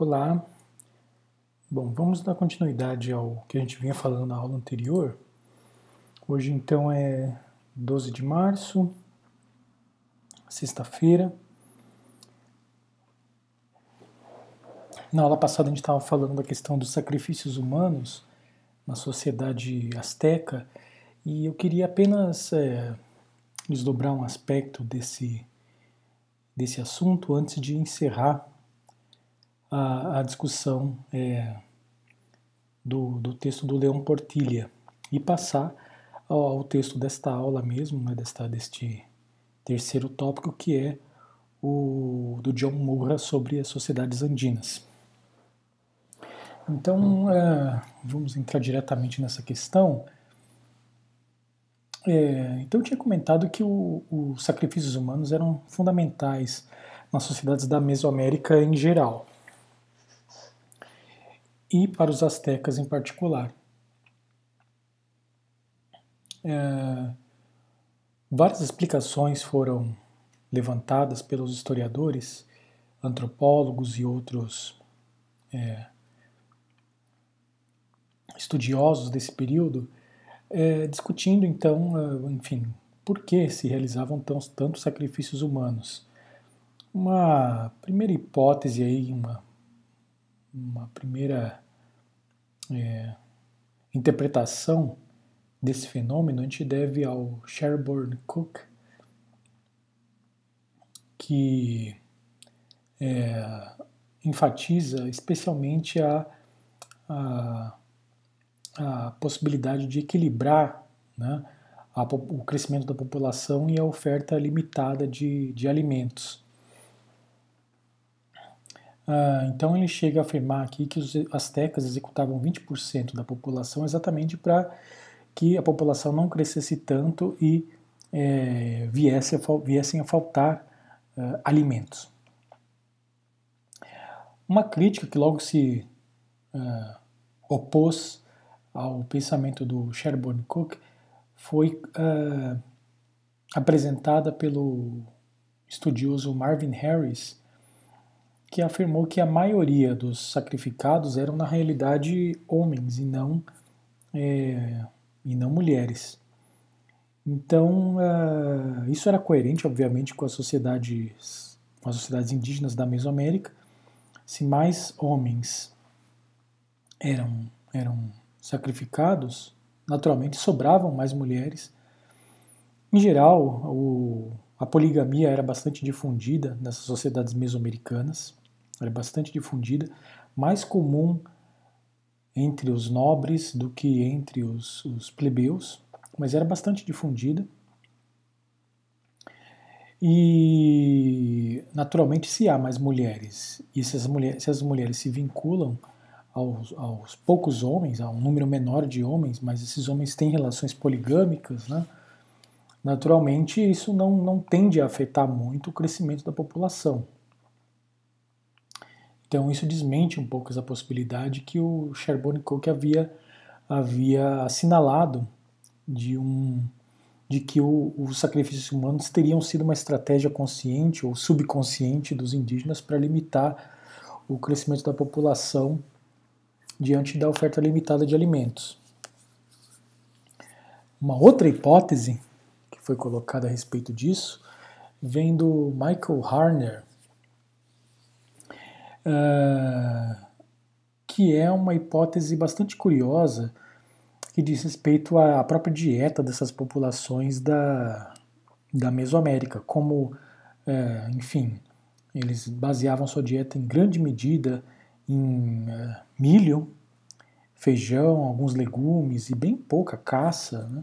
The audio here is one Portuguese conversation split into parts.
Olá. Bom, vamos dar continuidade ao que a gente vinha falando na aula anterior. Hoje então é 12 de março, sexta-feira. Na aula passada a gente estava falando da questão dos sacrifícios humanos na sociedade asteca e eu queria apenas é, desdobrar um aspecto desse, desse assunto antes de encerrar a, a discussão é, do, do texto do Leão Portilha e passar ao, ao texto desta aula mesmo, né, desta, deste terceiro tópico, que é o do John Murra sobre as sociedades andinas. Então, é, vamos entrar diretamente nessa questão. É, então, eu tinha comentado que os sacrifícios humanos eram fundamentais nas sociedades da Mesoamérica em geral e para os astecas em particular. É, várias explicações foram levantadas pelos historiadores, antropólogos e outros é, estudiosos desse período, é, discutindo então, é, enfim, por que se realizavam tão, tantos sacrifícios humanos. Uma primeira hipótese aí, uma uma primeira é, interpretação desse fenômeno a gente deve ao Sherborne Cook, que é, enfatiza especialmente a, a, a, possibilidade de equilibrar né, a, o crescimento da população e a oferta limitada de, de alimentos. Ah, então ele chega a afirmar aqui que os astecas executavam 20% da população exatamente para que a população não crescesse tanto e é, viesse a, viessem a faltar uh, alimentos. Uma crítica que logo se uh, opôs ao pensamento do Sherborne Cook foi uh, apresentada pelo estudioso Marvin Harris que afirmou que a maioria dos sacrificados eram na realidade homens e não é, e não mulheres. Então uh, isso era coerente, obviamente, com as sociedades com as sociedades indígenas da Mesoamérica. Se mais homens eram eram sacrificados, naturalmente sobravam mais mulheres. Em geral, o, a poligamia era bastante difundida nessas sociedades mesoamericanas era bastante difundida, mais comum entre os nobres do que entre os, os plebeus, mas era bastante difundida. E, naturalmente, se há mais mulheres e se as mulheres, se as mulheres se vinculam aos, aos, poucos homens, a um número menor de homens, mas esses homens têm relações poligâmicas, né? naturalmente isso não, não tende a afetar muito o crescimento da população. Então isso desmente um pouco essa possibilidade que o Sherborne Cook havia, havia assinalado de, um, de que o, os sacrifícios humanos teriam sido uma estratégia consciente ou subconsciente dos indígenas para limitar o crescimento da população diante da oferta limitada de alimentos. Uma outra hipótese que foi colocada a respeito disso vem do Michael Harner, uh, que é uma hipótese bastante curiosa que diz respeito à própria dieta dessas populações da, da Mesoamérica, como, uh, enfim, eles baseavam sua dieta em grande medida em uh, milho, feijão, alguns legumes e bem pouca caça, né?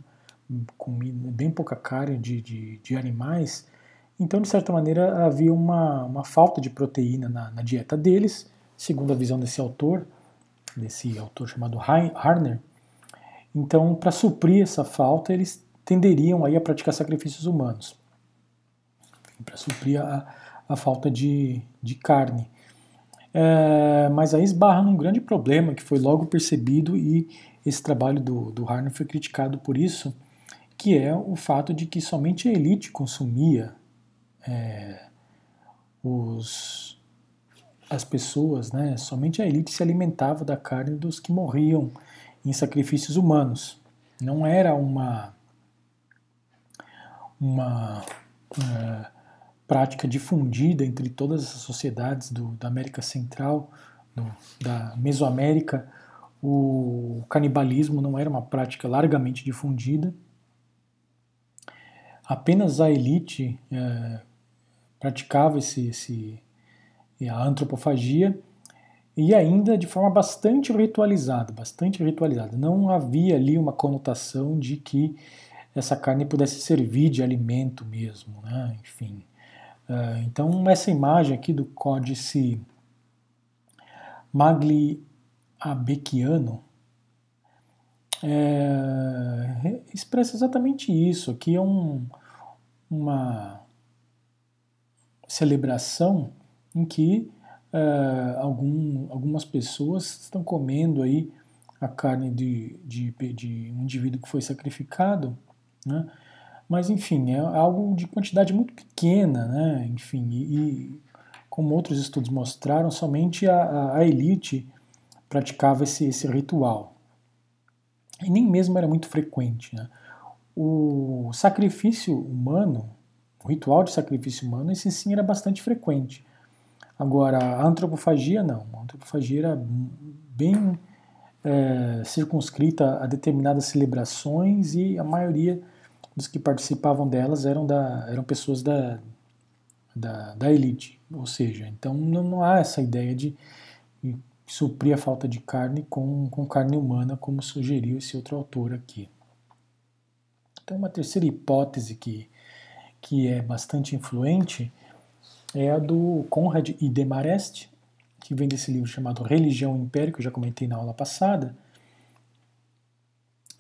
Bem pouca carne de, de, de animais, então, de certa maneira, havia uma, uma falta de proteína na, na dieta deles, segundo a visão desse autor, desse autor chamado Harner. Então, para suprir essa falta, eles tenderiam aí a praticar sacrifícios humanos, para suprir a, a falta de, de carne. É, mas aí esbarra num grande problema que foi logo percebido e esse trabalho do, do Harner foi criticado por isso, que é o fato de que somente a elite consumia é, os, as pessoas, né, somente a elite se alimentava da carne dos que morriam em sacrifícios humanos. Não era uma uma uh, prática difundida entre todas as sociedades do, da América Central, do, da Mesoamérica. O canibalismo não era uma prática largamente difundida. Apenas a elite uh, praticava esse, esse, a antropofagia e ainda de forma bastante ritualizada, bastante ritualizada. Não havia ali uma conotação de que essa carne pudesse servir de alimento mesmo, né? enfim. Uh, então essa imagem aqui do códice Magliabechiano é, expressa exatamente isso. Aqui é um, uma celebração em que uh, algum, algumas pessoas estão comendo aí a carne de, de, de um indivíduo que foi sacrificado, né? mas enfim, é algo de quantidade muito pequena, né? enfim, e, e como outros estudos mostraram, somente a, a elite praticava esse, esse ritual. E nem mesmo era muito frequente. Né? O sacrifício humano, o ritual de sacrifício humano, esse sim era bastante frequente. Agora, a antropofagia não. A antropofagia era bem é, circunscrita a determinadas celebrações e a maioria dos que participavam delas eram, da, eram pessoas da, da, da elite. Ou seja, então não, não há essa ideia de, de suprir a falta de carne com, com carne humana, como sugeriu esse outro autor aqui. Então, uma terceira hipótese que, que é bastante influente é a do Conrad I. Demarest, que vem desse livro chamado Religião e Império, que eu já comentei na aula passada.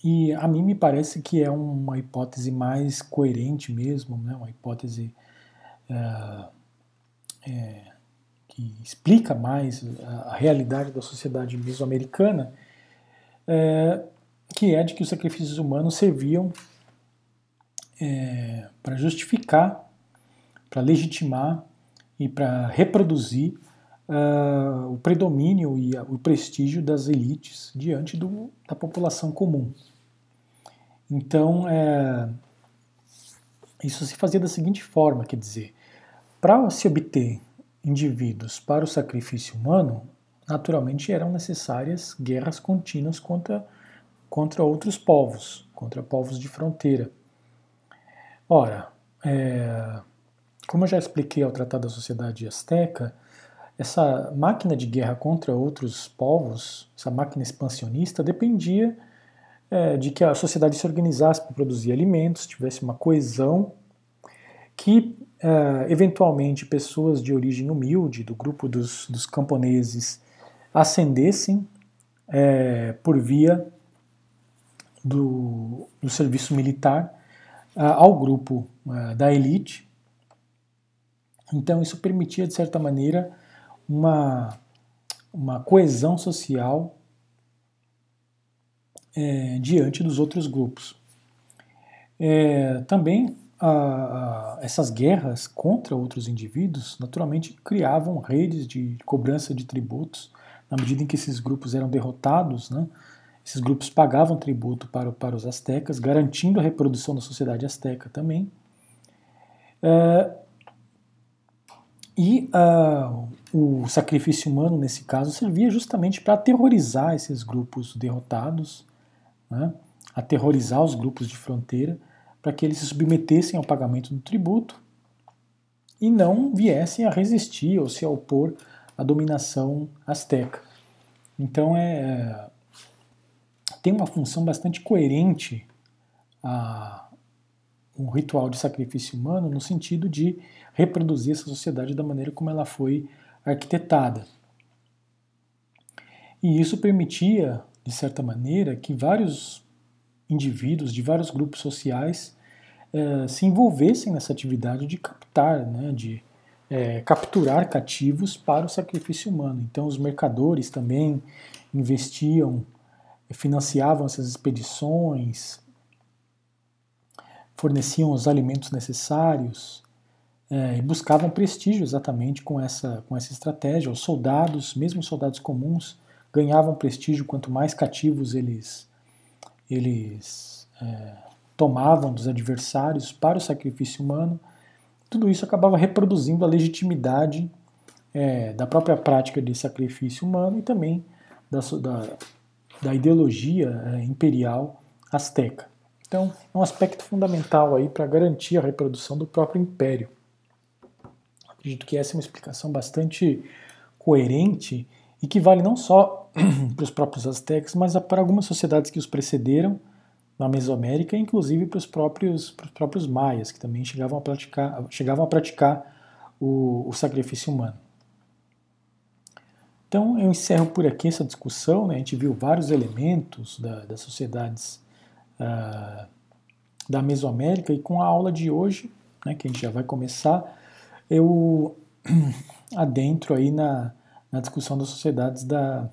E a mim me parece que é uma hipótese mais coerente mesmo, né? uma hipótese é, é, que explica mais a, a, realidade da sociedade mesoamericana, é, que é de que os sacrifícios humanos serviam é, para justificar, para legitimar e para reproduzir uh, o predomínio e o prestígio das elites diante do, da população comum. Então, é, isso se fazia da seguinte forma, quer dizer, para se obter indivíduos para o sacrifício humano, naturalmente eram necessárias guerras contínuas contra, contra outros povos, contra povos de fronteira. Ora, é, como eu já expliquei ao tratar da sociedade azteca, essa máquina de guerra contra outros povos, essa máquina expansionista, dependia é, de que a sociedade se organizasse para produzir alimentos, tivesse uma coesão, que é, eventualmente pessoas de origem humilde, do grupo dos, dos camponeses, ascendessem é, por via do, do serviço militar ao grupo da elite, então isso permitia, de certa maneira, uma, uma coesão social é, diante dos outros grupos. É, também a, a, essas guerras contra outros indivíduos naturalmente criavam redes de cobrança de tributos na medida em que esses grupos eram derrotados, né, esses grupos pagavam tributo para, para os astecas, garantindo a reprodução da sociedade asteca também. É, e uh, o sacrifício humano, nesse caso, servia justamente para aterrorizar esses grupos derrotados, né? aterrorizar os grupos de fronteira, para que eles se submetessem ao pagamento do tributo e não viessem a resistir ou se opor à dominação asteca. Então é tem uma função bastante coerente a, um ritual de sacrifício humano no sentido de reproduzir essa sociedade da maneira como ela foi arquitetada. E isso permitia, de certa maneira, que vários indivíduos de vários grupos sociais eh, se envolvessem nessa atividade de captar, né, de eh, capturar cativos para o sacrifício humano. Então, os mercadores também investiam, financiavam essas expedições, forneciam os alimentos necessários, é, e buscavam prestígio exatamente com essa, com essa estratégia. Os soldados, mesmo os soldados comuns, ganhavam prestígio quanto mais cativos eles, eles é, tomavam dos adversários para o sacrifício humano. Tudo isso acabava reproduzindo a legitimidade é, da própria prática de sacrifício humano e também da, da, da ideologia é, imperial asteca. Então, é um aspecto fundamental aí para garantir a reprodução do próprio império. Acredito que essa é uma explicação bastante coerente e que vale não só para os próprios aztecas, mas para algumas sociedades que os precederam na Mesoamérica, inclusive para os próprios, para os próprios maias, que também chegavam a praticar, chegavam a praticar o, o sacrifício humano. Então eu encerro por aqui essa discussão. Né? A gente viu vários elementos da, das sociedades uh, da Mesoamérica e com a aula de hoje, né, que a gente já vai começar, eu adentro aí na, na discussão das sociedades da,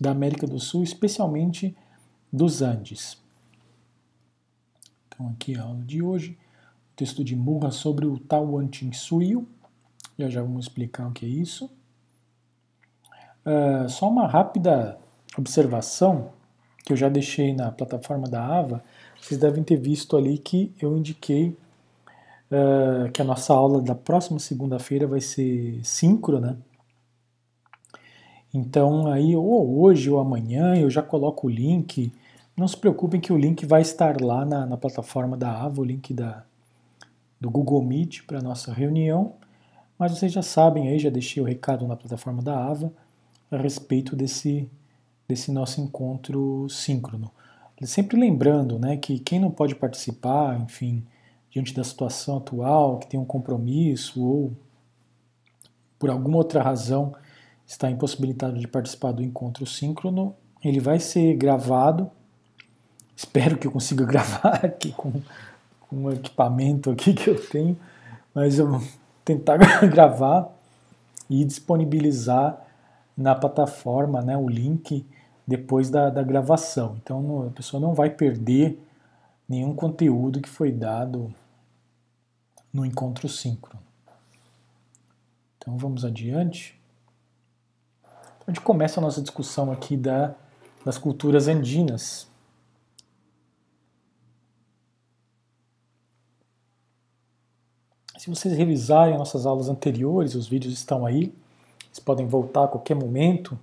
da América do Sul, especialmente dos Andes. Então aqui a aula de hoje, o texto de Murra sobre o Tawantinsuyo, já já vamos explicar o que é isso. Uh, só uma rápida observação que eu já deixei na plataforma da AVA, vocês devem ter visto ali que eu indiquei uh, que a nossa aula da próxima segunda-feira vai ser síncrona. Então aí ou hoje ou amanhã eu já coloco o link. Não se preocupem que o link vai estar lá na, na plataforma da AVA, o link da, do Google Meet para a nossa reunião. Mas vocês já sabem aí, já deixei o recado na plataforma da AVA a respeito desse, desse nosso encontro síncrono. Sempre lembrando né, que quem não pode participar, enfim, diante da situação atual, que tem um compromisso ou por alguma outra razão está impossibilitado de participar do encontro síncrono, ele vai ser gravado. Espero que eu consiga gravar aqui com, com o equipamento aqui que eu tenho, mas eu vou tentar gravar e disponibilizar na plataforma né, o link depois da, da gravação. Então a pessoa não vai perder nenhum conteúdo que foi dado no encontro síncrono. Então vamos adiante. A gente começa a nossa discussão aqui da, das culturas andinas. Se vocês revisarem nossas aulas anteriores, os vídeos estão aí, vocês podem voltar a qualquer momento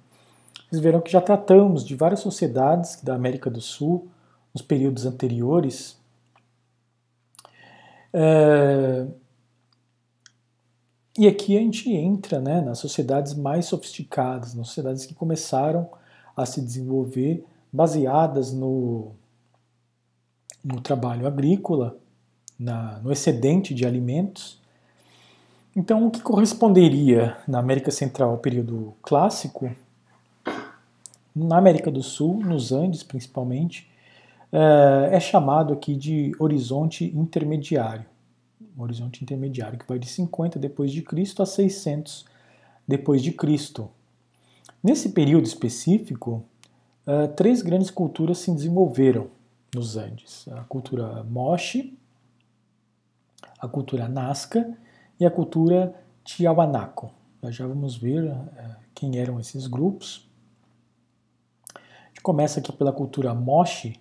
vocês verão que já tratamos de várias sociedades da América do Sul nos períodos anteriores. É... E aqui a gente entra né, nas sociedades mais sofisticadas, nas sociedades que começaram a se desenvolver baseadas no, no trabalho agrícola, na, no excedente de alimentos. Então, o que corresponderia na América Central ao período clássico na América do Sul, nos Andes principalmente, é, é chamado aqui de horizonte intermediário. horizonte intermediário que vai de 50 depois de Cristo a 600 depois de Cristo. Nesse período específico, é, três grandes culturas se desenvolveram nos Andes: a cultura Moche, a cultura Nazca e a cultura Tiahuanaco. Nós já vamos ver é, quem eram esses grupos começa aqui pela cultura Moche,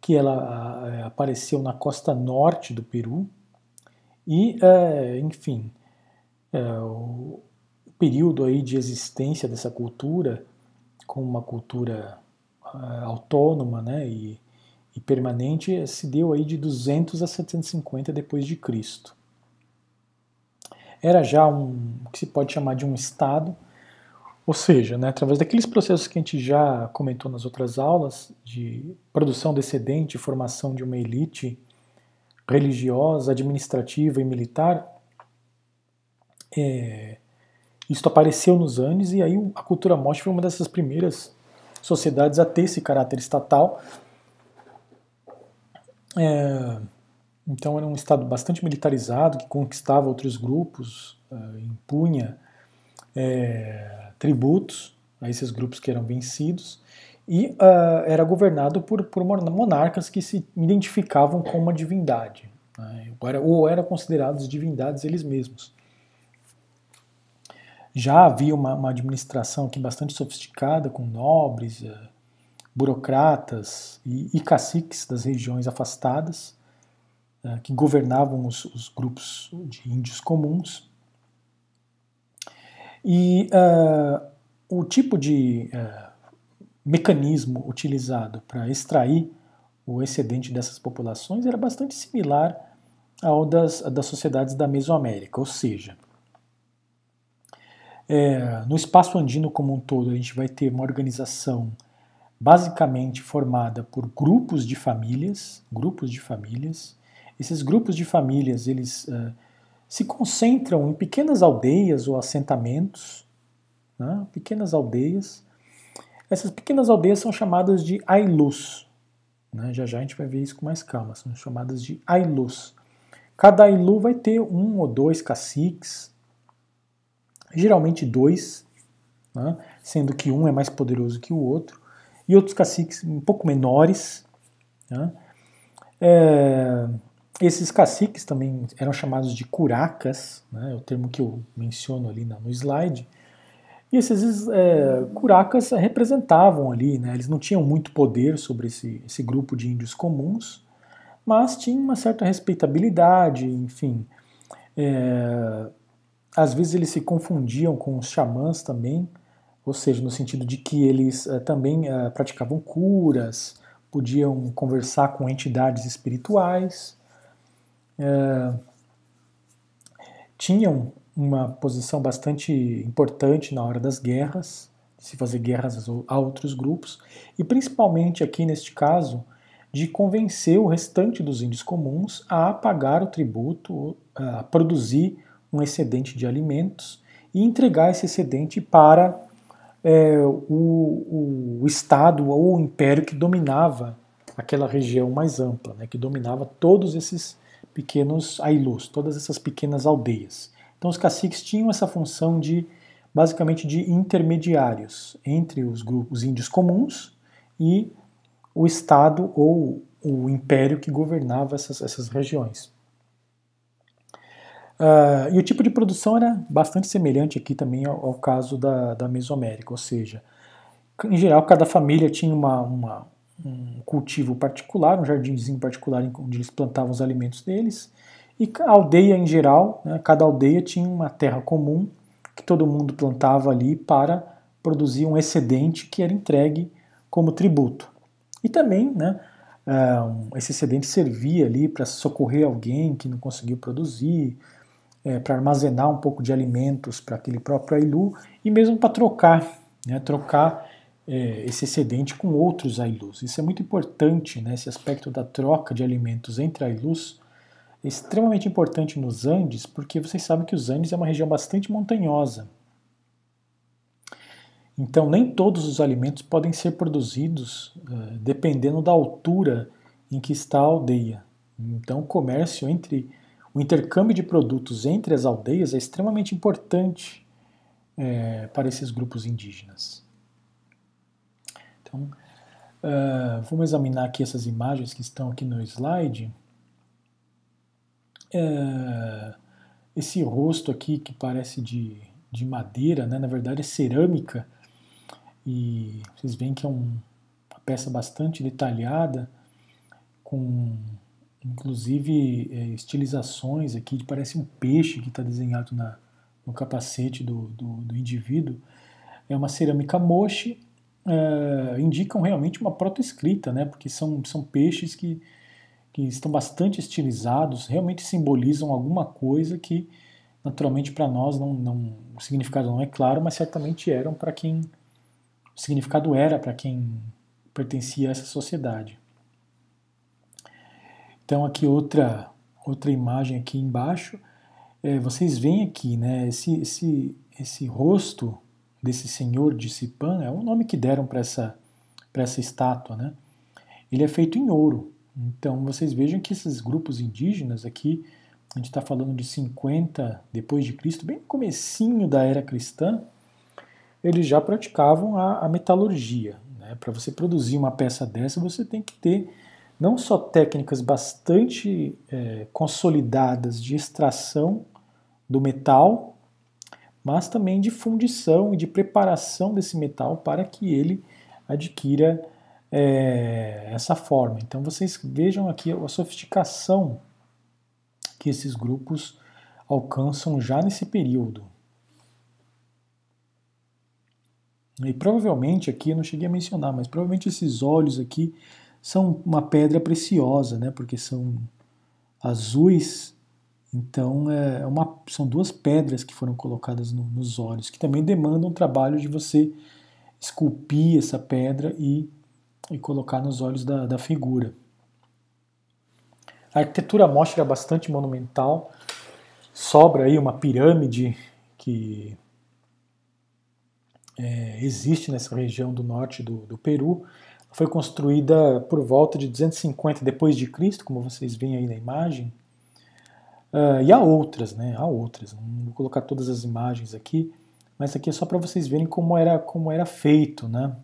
que ela é, apareceu na costa norte do Peru, e, é, enfim, o período aí de existência dessa cultura, como uma cultura autônoma né, e, e permanente, se deu aí de 200 a 750 depois de Cristo. Era já um, que se pode chamar de um estado, ou seja, né, através daqueles processos que a gente já comentou nas outras aulas, de produção descendente, formação de uma elite religiosa, administrativa e militar, é, isso apareceu nos Andes e aí a cultura morte foi uma dessas primeiras sociedades a ter esse caráter estatal. É, então era um estado bastante militarizado que conquistava outros grupos, uh, impunha é, tributos a esses grupos que eram vencidos e uh, era governado por, por monarcas que se identificavam com uma divindade. né, ou eram considerados divindades eles mesmos. Já havia uma, uma administração aqui bastante sofisticada, com nobres, eh, burocratas e, e, caciques das regiões afastadas, eh, que governavam os, os, grupos de índios comuns. E uh, o tipo de uh, mecanismo utilizado para extrair o excedente dessas populações era bastante similar ao das, das sociedades da Mesoamérica, ou seja, é, no espaço andino como um todo, a gente vai ter uma organização basicamente formada por grupos de famílias, grupos de famílias. Esses grupos de famílias, eles uh, se concentram em pequenas aldeias ou assentamentos, né, pequenas aldeias. Essas pequenas aldeias são chamadas de Ailus. Né, já já a gente vai ver isso com mais calma, são chamadas de Ailus. Cada Ailu vai ter um ou dois caciques, geralmente dois, né, sendo que um é mais poderoso que o outro, e outros caciques um pouco menores. Né. É, esses caciques também eram chamados de curacas, né, é o termo que eu menciono ali no slide. E esses é, curacas representavam ali, né, eles não tinham muito poder sobre esse, esse grupo de índios comuns, mas tinham uma certa respeitabilidade, enfim. É, às vezes eles se confundiam com os xamãs também, ou seja, no sentido de que eles uh, também uh, praticavam curas, podiam conversar com entidades espirituais, uh, tinham uma posição bastante importante na hora das guerras, de se fazer guerras a outros grupos, e principalmente aqui neste caso, de convencer o restante dos índios comuns a pagar o tributo, a produzir um excedente de alimentos e entregar esse excedente para é, o, o, Estado ou o império que dominava aquela região mais ampla, né, que dominava todos esses pequenos ailus, todas essas pequenas aldeias. Então os caciques tinham essa função de basicamente de intermediários entre os grupos índios comuns e o Estado ou o império que governava essas, essas regiões. Uh, e o tipo de produção era bastante semelhante aqui também ao, ao, caso da, da Mesoamérica, ou seja, em geral cada família tinha uma, uma, um cultivo particular, um jardinzinho particular onde eles plantavam os alimentos deles, e a aldeia em geral, né, cada aldeia tinha uma terra comum que todo mundo plantava ali para produzir um excedente que era entregue como tributo. E também, né, uh, esse excedente servia ali para socorrer alguém que não conseguiu produzir, é, para armazenar um pouco de alimentos para aquele próprio Ailu e mesmo para trocar, né, trocar é, esse excedente com outros Ailus. Isso é muito importante, né, esse aspecto da troca de alimentos entre Ailus é extremamente importante nos Andes, porque vocês sabem que os Andes é uma região bastante montanhosa. Então, nem todos os alimentos podem ser produzidos uh, dependendo da altura em que está a aldeia. Então, o comércio entre o intercâmbio de produtos entre as aldeias é extremamente importante é, para esses grupos indígenas. Então, uh, vamos examinar aqui essas imagens que estão aqui no slide. Uh, esse rosto aqui que parece de, de madeira, né, na verdade é cerâmica, e vocês veem que é um, uma peça bastante detalhada, com inclusive é, estilizações aqui, parece um peixe que está desenhado na, no capacete do, do, do, indivíduo. É uma cerâmica moche, é, indicam realmente uma protoescrita, né, porque são, são peixes que, que estão bastante estilizados, realmente simbolizam alguma coisa que, naturalmente, para nós não, não, o significado não é claro, mas certamente eram para quem. O significado era para quem pertencia a essa sociedade. Então aqui outra outra imagem aqui embaixo, é, vocês veem aqui, né? Esse esse esse rosto desse senhor de Sipan é o nome que deram para essa essa estátua, né? Ele é feito em ouro. Então vocês vejam que esses grupos indígenas aqui, a gente está falando de 50 depois de Cristo, bem no comecinho da era cristã, eles já praticavam a, a metalurgia. Né? Para você produzir uma peça dessa, você tem que ter não só técnicas bastante é, consolidadas de extração do metal, mas também de fundição e de preparação desse metal para que ele adquira é, essa forma. Então vocês vejam aqui a sofisticação que esses grupos alcançam já nesse período. E provavelmente aqui, eu não cheguei a mencionar, mas provavelmente esses olhos aqui são uma pedra preciosa, né? Porque são azuis, então é uma, são duas pedras que foram colocadas no, nos olhos, que também demandam um trabalho de você esculpir essa pedra e, e colocar nos olhos da, da figura. A arquitetura mostra bastante monumental, sobra aí uma pirâmide que é, existe nessa região do norte do, do, Peru. Foi construída por volta de 250 depois de Cristo, como vocês veem aí na imagem. Uh, e há outras, né? Há outras. Não vou colocar todas as imagens aqui, mas aqui é só para vocês verem como era como era feito, né?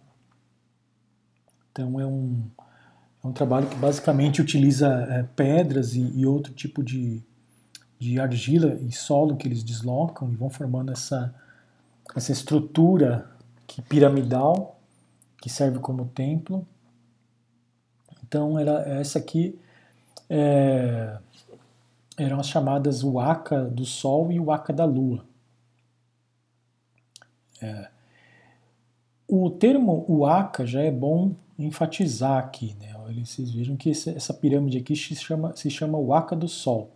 Então é um é um trabalho que basicamente utiliza é, pedras e, e, outro tipo de, de argila e solo que eles deslocam e vão formando essa essa estrutura que piramidal que serve como templo. Então era essa aqui é, eram as chamadas Waka do Sol e Waka da Lua. É, o termo Waka já é bom enfatizar aqui, né? Vocês vejam que essa pirâmide aqui se chama, se chama do Sol.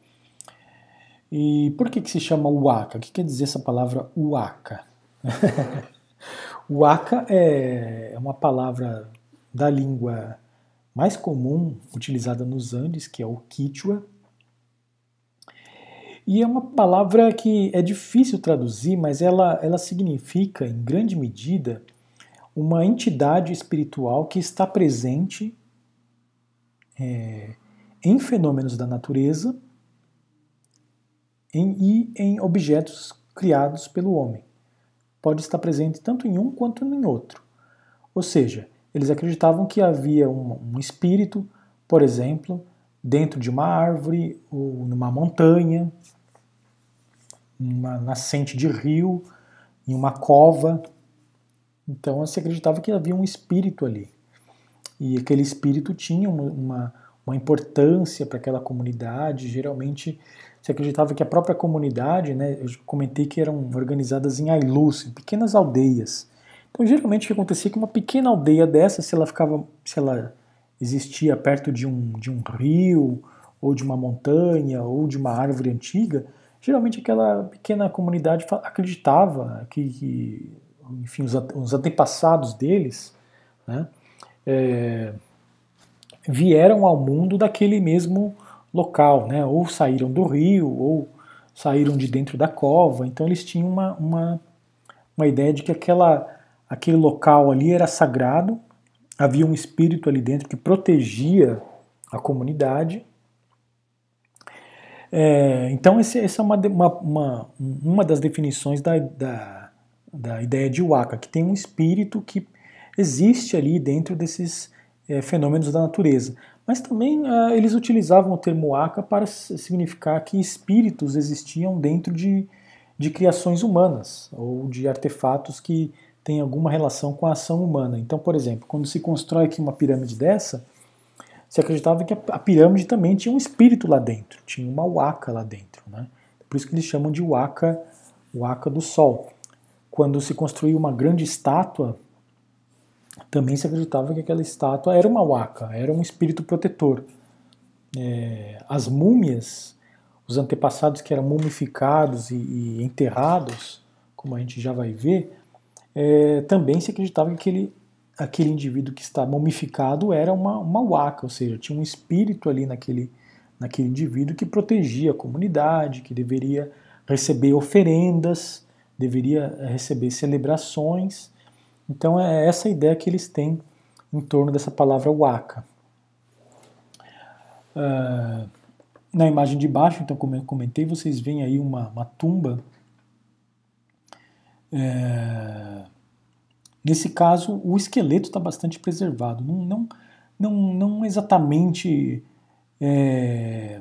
E por que, que se chama Waka? O que quer dizer essa palavra Waka? Waka é, é uma palavra da língua mais comum utilizada nos Andes, que é o Quichua. E é uma palavra que é difícil traduzir, mas ela, ela significa, em grande medida, uma entidade espiritual que está presente é, em fenômenos da natureza em, e em objetos criados pelo homem pode estar presente tanto em um quanto em outro. Ou seja, eles acreditavam que havia um, um espírito, por exemplo, dentro de uma árvore ou numa montanha, numa nascente de rio, em uma cova. Então se acreditava que havia um espírito ali. E aquele espírito tinha uma, uma importância para aquela comunidade. Geralmente se acreditava que a própria comunidade, né, eu comentei que eram organizadas em ailus, em pequenas aldeias. Então, geralmente, o que acontecia é que uma pequena aldeia dessa, se ela ficava, se ela existia perto de um, de um rio, ou de uma montanha, ou de uma árvore antiga, geralmente aquela pequena comunidade acreditava que, que enfim, os, os antepassados deles, né, é, vieram ao mundo daquele mesmo local, né? ou saíram do rio, ou saíram de dentro da cova, então eles tinham uma, uma, uma ideia de que aquela, aquele local ali era sagrado, havia um espírito ali dentro que protegia a comunidade. É, então, esse, essa é uma, uma, uma, das definições da, da, da ideia de Waka, que tem um espírito que existe ali dentro desses é, fenômenos da natureza. Mas também uh, eles utilizavam o termo Aka para significar que espíritos existiam dentro de, de criações humanas ou de artefatos que têm alguma relação com a ação humana. Então, por exemplo, quando se constrói aqui uma pirâmide dessa, se acreditava que a, pirâmide também tinha um espírito lá dentro, tinha uma Waka lá dentro. Né? Por isso que eles chamam de Waka, Waka do Sol. Quando se construiu uma grande estátua também se acreditava que aquela estátua era uma waka, era um espírito protetor. É, as múmias, os antepassados que eram mumificados e, e enterrados, como a gente já vai ver, é, também se acreditava que aquele, aquele indivíduo que está mumificado era uma, uma waka, ou seja, tinha um espírito ali naquele, naquele indivíduo que protegia a comunidade, que deveria receber oferendas, deveria receber celebrações então é essa ideia que eles têm em torno dessa palavra waka. Uh, na imagem de baixo, então, como eu comentei, vocês veem aí uma, uma tumba. É, nesse caso, o esqueleto está bastante preservado. Não, não, não, não exatamente. É,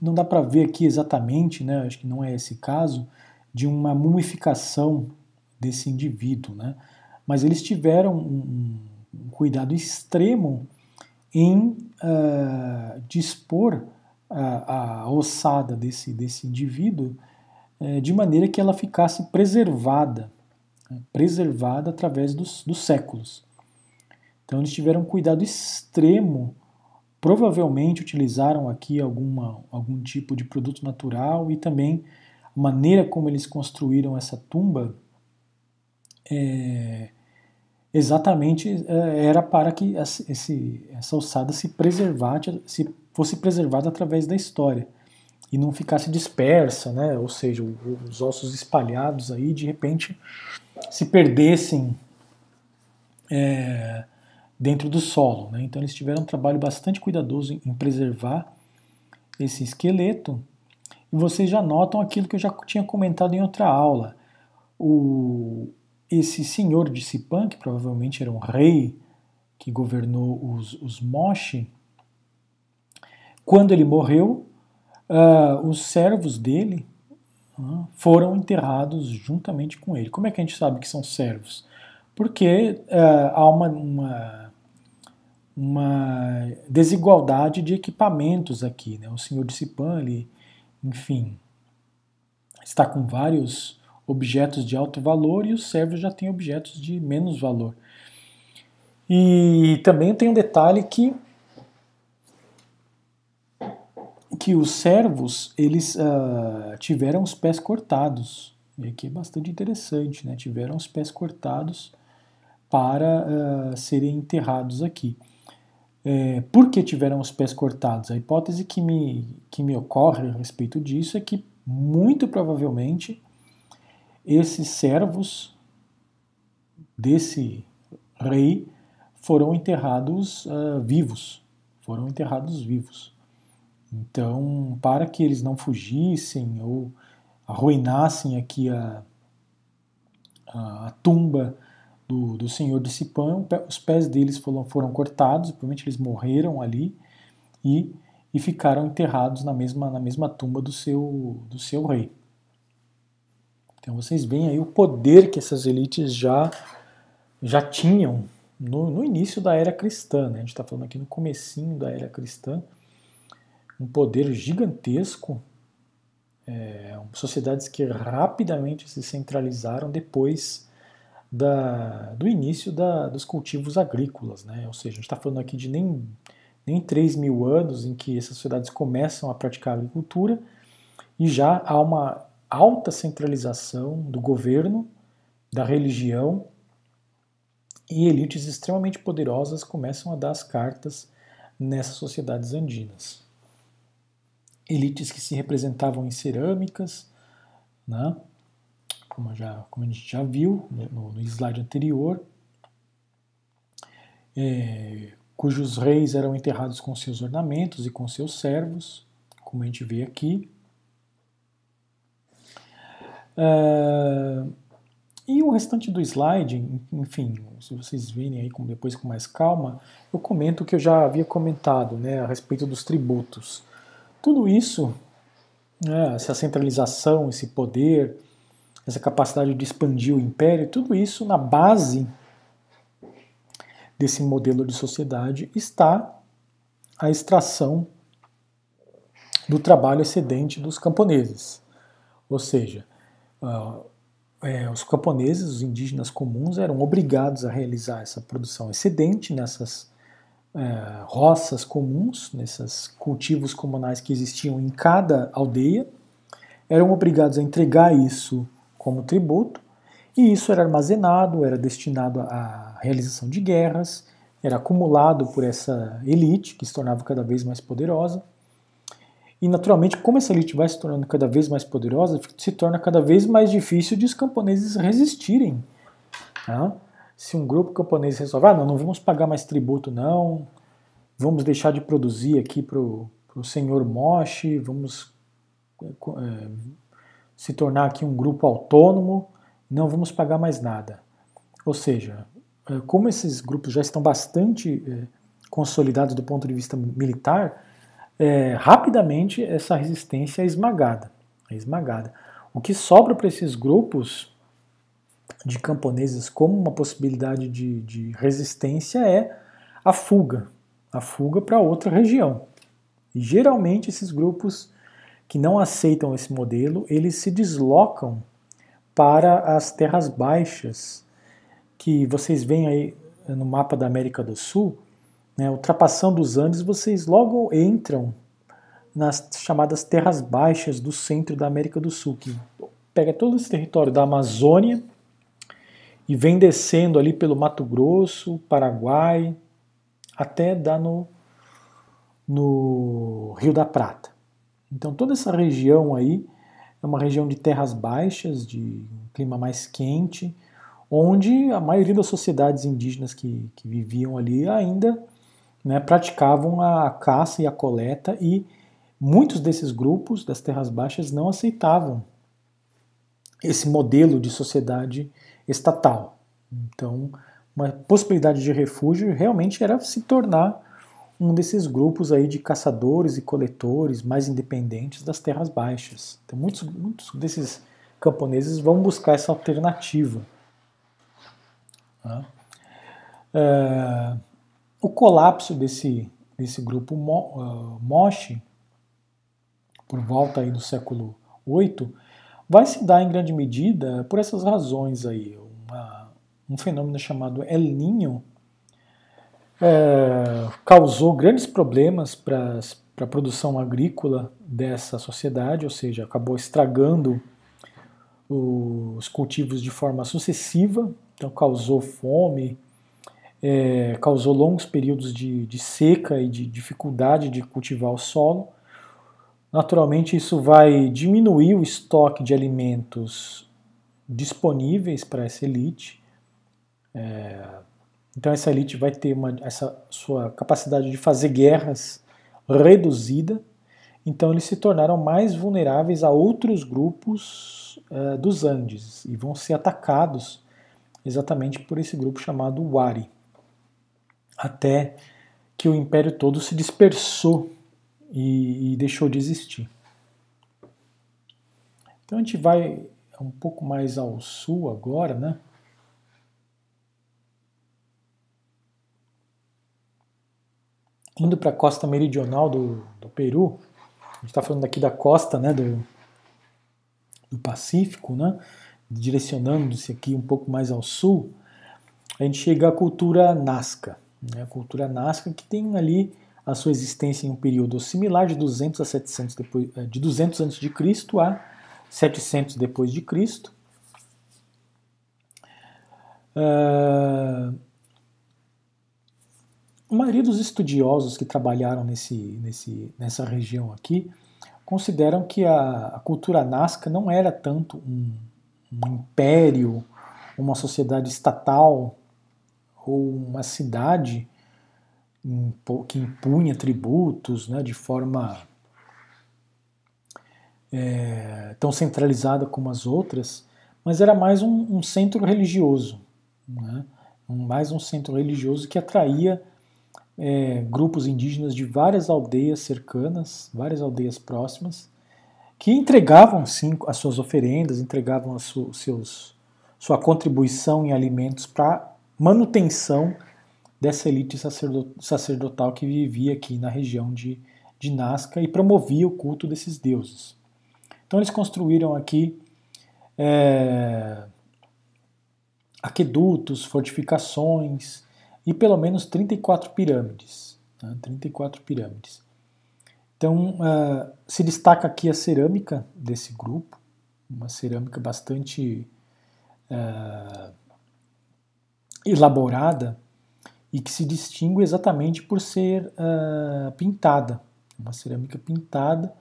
não dá para ver aqui exatamente, né, acho que não é esse caso, de uma mumificação desse indivíduo, né? mas eles tiveram um, um cuidado extremo em uh, dispor a, a, ossada desse, desse indivíduo uh, de maneira que ela ficasse preservada, né? preservada através dos, dos séculos. Então eles tiveram um cuidado extremo, provavelmente utilizaram aqui alguma, algum tipo de produto natural e também a maneira como eles construíram essa tumba é, exatamente é, era para que esse, essa ossada se preservasse, se fosse preservada através da história e não ficasse dispersa, né? ou seja, os ossos espalhados aí de repente se perdessem é, dentro do solo. Né? Então eles tiveram um trabalho bastante cuidadoso em, preservar esse esqueleto e vocês já notam aquilo que eu já tinha comentado em outra aula. O, esse senhor de Sipan, que provavelmente era um rei que governou os, os Moshi, quando ele morreu, uh, os servos dele foram enterrados juntamente com ele. Como é que a gente sabe que são servos? Porque uh, há uma, uma, uma, desigualdade de equipamentos aqui. Né? O senhor de Sipan, ele, enfim, está com vários objetos de alto valor e os servos já têm objetos de menos valor. E também tem um detalhe que que os servos eles uh, tiveram os pés cortados e aqui é bastante interessante, né? Tiveram os pés cortados para uh, serem enterrados aqui. É, por que tiveram os pés cortados? A hipótese que me, que me ocorre a respeito disso é que muito provavelmente esses servos desse rei foram enterrados uh, vivos, foram enterrados vivos. Então, para que eles não fugissem ou arruinassem aqui a, a, a tumba do, do senhor de Sipã, os pés deles foram, foram cortados, provavelmente eles morreram ali e, e ficaram enterrados na mesma, na mesma tumba do seu, do seu rei. Então vocês veem aí o poder que essas elites já, já tinham no, no início da era cristã. Né? A gente está falando aqui no comecinho da era cristã. Um poder gigantesco. É, sociedades que rapidamente se centralizaram depois da, do início da, dos cultivos agrícolas. Né? Ou seja, a gente está falando aqui de nem, nem 3 mil anos em que essas sociedades começam a praticar agricultura e já há uma alta centralização do governo, da religião, e elites extremamente poderosas começam a dar as cartas nessas sociedades andinas. Elites que se representavam em cerâmicas, né? como, já, como a gente já viu no, no slide anterior, é, cujos reis eram enterrados com seus ornamentos e com seus servos, como a gente vê aqui. Uh, e o restante do slide, enfim, se vocês virem aí depois com mais calma, eu comento o que eu já havia comentado né, a respeito dos tributos. Tudo isso, né, essa centralização, esse poder, essa capacidade de expandir o império, tudo isso na base desse modelo de sociedade está a extração do trabalho excedente dos camponeses. Ou seja, Uh, é, os camponeses, os indígenas comuns, eram obrigados a realizar essa produção excedente nessas é, roças comuns, nesses cultivos comunais que existiam em cada aldeia, eram obrigados a entregar isso como tributo, e isso era armazenado, era destinado à realização de guerras, era acumulado por essa elite que se tornava cada vez mais poderosa, e naturalmente, como essa elite vai se tornando cada vez mais poderosa, se torna cada vez mais difícil de os camponeses resistirem. Tá? Se um grupo camponês resolve, ah, não, não vamos pagar mais tributo, não, vamos deixar de produzir aqui para o senhor Moshi, vamos é, se tornar aqui um grupo autônomo, não vamos pagar mais nada. Ou seja, é, como esses grupos já estão bastante é, consolidados do ponto de vista militar, é, rapidamente essa resistência é esmagada. É esmagada. O que sobra para esses grupos de camponeses como uma possibilidade de, de resistência é a fuga, a fuga para outra região. E geralmente esses grupos que não aceitam esse modelo, eles se deslocam para as terras baixas, que vocês veem aí no mapa da América do Sul, né, ultrapassando os Andes, vocês logo entram nas chamadas terras baixas do centro da América do Sul, que pega todo esse território da Amazônia e vem descendo ali pelo Mato Grosso, Paraguai, até dar no, no Rio da Prata. Então toda essa região aí é uma região de terras baixas, de um clima mais quente, onde a maioria das sociedades indígenas que, que viviam ali ainda né, praticavam a caça e a coleta e muitos desses grupos das terras baixas não aceitavam esse modelo de sociedade estatal. Então, uma possibilidade de refúgio realmente era se tornar um desses grupos aí de caçadores e coletores mais independentes das terras baixas. Então, muitos, muitos desses camponeses vão buscar essa alternativa. Né? É, o colapso desse, desse grupo uh, Moshi, por volta aí do século VIII, vai se dar em grande medida por essas razões aí. Uma, um fenômeno chamado El Niño, é, causou grandes problemas para a produção agrícola dessa sociedade, ou seja, acabou estragando os cultivos de forma sucessiva, então causou fome, é, causou longos períodos de, de seca e de dificuldade de cultivar o solo. Naturalmente, isso vai diminuir o estoque de alimentos disponíveis para essa elite. É, então essa elite vai ter uma, essa sua capacidade de fazer guerras reduzida. Então eles se tornaram mais vulneráveis a outros grupos uh, dos Andes e vão ser atacados exatamente por esse grupo chamado Wari, até que o império todo se dispersou e, e deixou de existir. Então a gente vai um pouco mais ao sul agora, né? indo para a costa meridional do, do Peru, a gente está falando aqui da costa né, do, do Pacífico, né, direcionando-se aqui um pouco mais ao sul, a gente chega à cultura Nazca. Né, a cultura Nazca que tem ali a sua existência em um período similar de 200 a 700 depois, eh, de 200 antes de Cristo a 700 depois de Cristo. Uh, a maioria dos estudiosos que trabalharam nesse, nesse, nessa região aqui consideram que a, a cultura Nazca não era tanto um, um império, uma sociedade estatal ou uma cidade que impunha tributos né, de forma é, tão centralizada como as outras, mas era mais um, um centro religioso, né, mais um centro religioso que atraía é, grupos indígenas de várias aldeias cercanas, várias aldeias próximas, que entregavam sim as suas oferendas, entregavam su, seus, sua contribuição em alimentos para manutenção dessa elite sacerdotal que vivia aqui na região de, de Nazca e promovia o culto desses deuses. Então eles construíram aqui é, aquedutos, fortificações, e pelo menos 34 pirâmides. Né? 34 pirâmides. Então, uh, se destaca aqui a cerâmica desse grupo, uma cerâmica bastante uh, elaborada e que se distingue exatamente por ser uh, pintada. Uma cerâmica pintada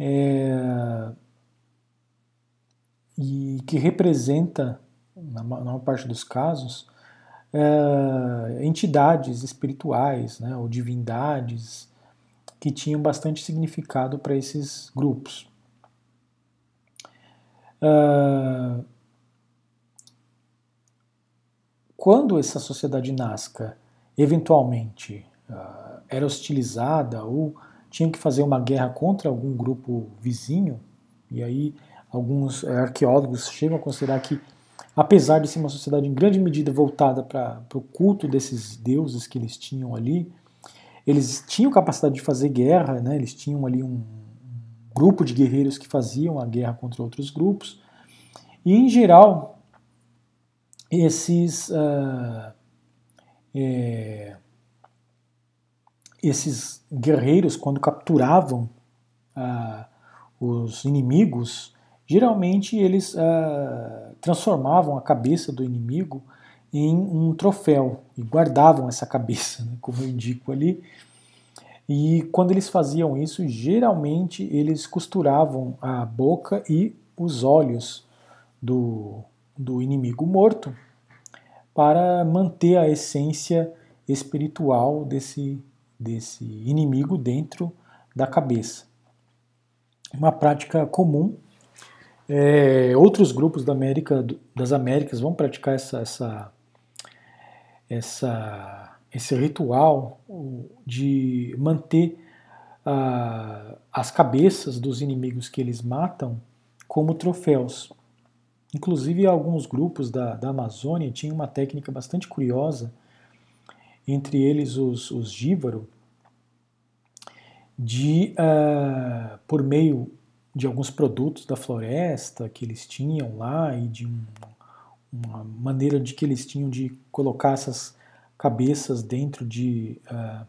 é, e que representa, na maior parte dos casos, é, entidades espirituais né, ou divindades que tinham bastante significado para esses grupos. É, quando essa sociedade Nazca eventualmente uh, era hostilizada ou tinha que fazer uma guerra contra algum grupo vizinho, e aí alguns arqueólogos chegam a considerar que, apesar de ser uma sociedade em grande medida voltada para o culto desses deuses que eles tinham ali, eles tinham capacidade de fazer guerra, né? eles tinham ali um grupo de guerreiros que faziam a guerra contra outros grupos, e em geral, esses, uh, é, esses guerreiros, quando capturavam uh, os inimigos, geralmente eles uh, transformavam a cabeça do inimigo em um troféu e guardavam essa cabeça, né, como eu indico ali. E quando eles faziam isso, geralmente eles costuravam a boca e os olhos do, do inimigo morto para manter a essência espiritual desse, desse inimigo dentro da cabeça. Uma prática comum. É, outros grupos da América, das Américas vão praticar essa, essa essa, esse ritual de manter uh, as cabeças dos inimigos que eles matam como troféus. Inclusive, alguns grupos da, da Amazônia tinham uma técnica bastante curiosa, entre eles os, os Jíbaro, de, uh, por meio de alguns produtos da floresta que eles tinham lá e de um uma maneira de que eles tinham de colocar essas cabeças dentro de uh,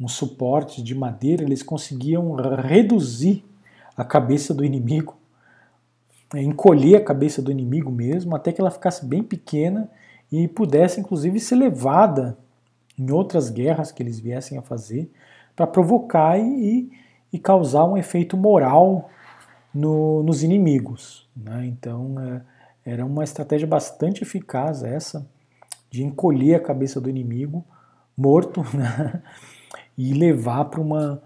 um suporte de madeira, eles conseguiam reduzir a cabeça do inimigo, né, encolher a cabeça do inimigo mesmo, até que ela ficasse bem pequena e pudesse inclusive ser levada em outras guerras que eles viessem a fazer para provocar e, e, causar um efeito moral no, nos inimigos. Né? Então, é, era uma estratégia bastante eficaz essa de encolher a cabeça do inimigo morto né? e levar para uma,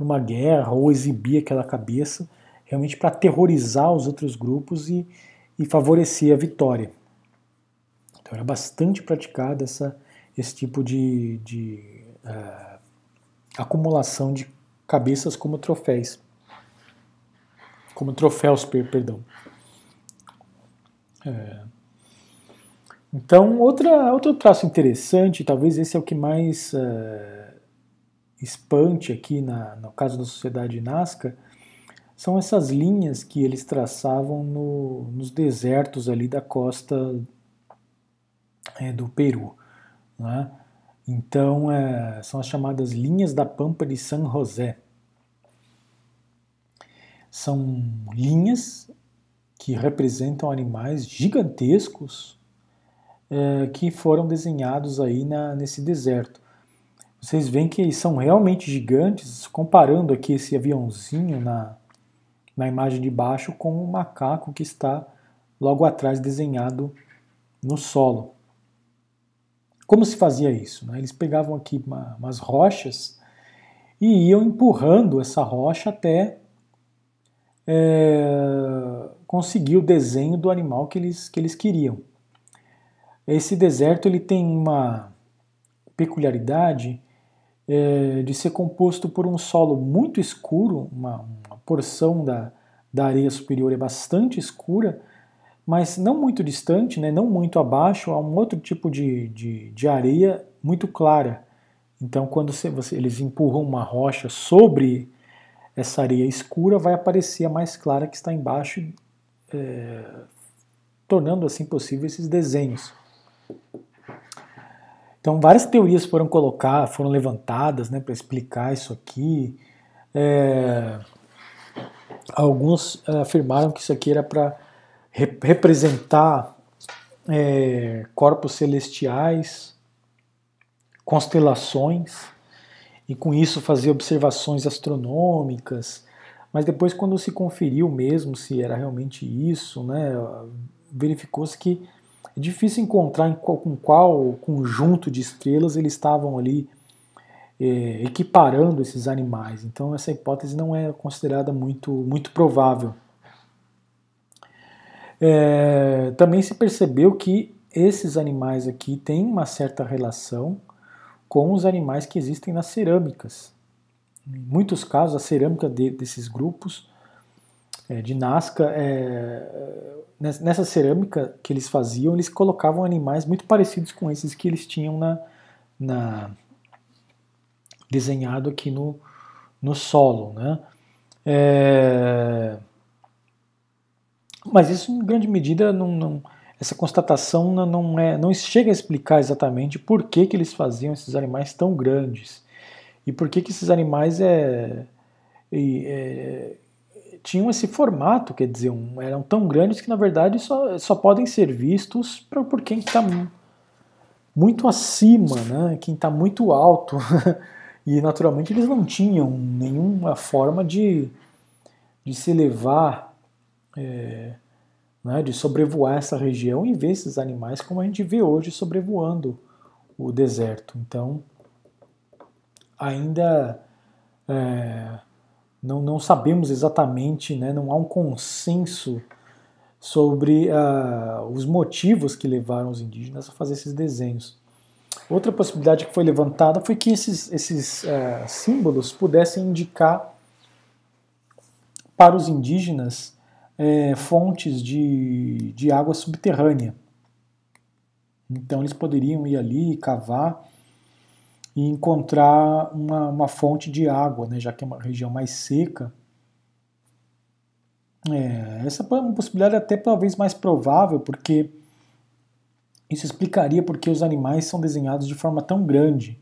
uma guerra ou exibir aquela cabeça realmente para aterrorizar os outros grupos e, e favorecer a vitória. Então era bastante praticada essa, esse tipo de, de uh, acumulação de cabeças como troféus. Como troféus, perdão. É. Então, outra, outro traço interessante, talvez esse é o que mais é, espante aqui na, no caso da sociedade Nazca, são essas linhas que eles traçavam no, nos desertos ali da costa é, do Peru. Né? Então, é, são as chamadas linhas da Pampa de San José. São linhas que representam animais gigantescos é, que foram desenhados aí na, nesse deserto. Vocês veem que são realmente gigantes, comparando aqui esse aviãozinho na, na imagem de baixo com o macaco que está logo atrás desenhado no solo. Como se fazia isso? Né? Eles pegavam aqui uma, umas rochas e iam empurrando essa rocha até é, conseguir o desenho do animal que eles, que eles queriam. Esse deserto ele tem uma peculiaridade é, de ser composto por um solo muito escuro, uma, uma porção da, da areia superior é bastante escura, mas não muito distante, né, não muito abaixo, há um outro tipo de, de, de areia muito clara. Então, quando você, você, eles empurram uma rocha sobre essa areia escura, vai aparecer a mais clara que está embaixo é, tornando assim possível esses desenhos. Então várias teorias foram colocadas, foram levantadas né, para explicar isso aqui. É, alguns afirmaram que isso aqui era para rep representar é, corpos celestiais, constelações, e com isso fazer observações astronômicas, mas depois, quando se conferiu mesmo se era realmente isso, né, verificou-se que é difícil encontrar em qual, com qual conjunto de estrelas eles estavam ali é, equiparando esses animais. Então, essa hipótese não é considerada muito, muito provável. É, também se percebeu que esses animais aqui têm uma certa relação com os animais que existem nas cerâmicas. Em muitos casos, a cerâmica de, desses grupos é, de Nazca, é, nessa cerâmica que eles faziam, eles colocavam animais muito parecidos com esses que eles tinham na, na desenhado aqui no, no solo. Né? É, mas isso, em grande medida, não, não essa constatação não, é, não chega a explicar exatamente por que, que eles faziam esses animais tão grandes e por que, que esses animais é, é, tinham esse formato, quer dizer, um, eram tão grandes que na verdade só, só podem ser vistos pra, por quem está muito acima, né? quem está muito alto. e naturalmente eles não tinham nenhuma forma de, de se elevar. É, né, de sobrevoar essa região e ver esses animais como a gente vê hoje sobrevoando o deserto. Então, ainda é, não, não sabemos exatamente, né, não há um consenso sobre uh, os motivos que levaram os indígenas a fazer esses desenhos. Outra possibilidade que foi levantada foi que esses, esses uh, símbolos pudessem indicar para os indígenas é, fontes de, de água subterrânea. Então eles poderiam ir ali, cavar e encontrar uma, uma fonte de água, né, já que é uma região mais seca. É, essa é uma possibilidade até talvez mais provável, porque isso explicaria porque os animais são desenhados de forma tão grande,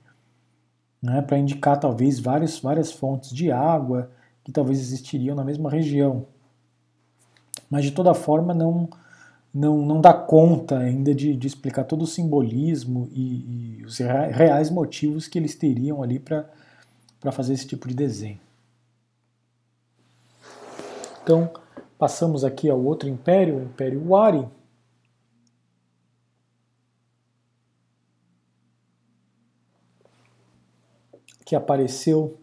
né, para indicar talvez várias, várias fontes de água que talvez existiriam na mesma região mas de toda forma não não, não dá conta ainda de, de explicar todo o simbolismo e, e os reais motivos que eles teriam ali para fazer esse tipo de desenho. Então, passamos aqui ao outro império, o Império Wari. Que apareceu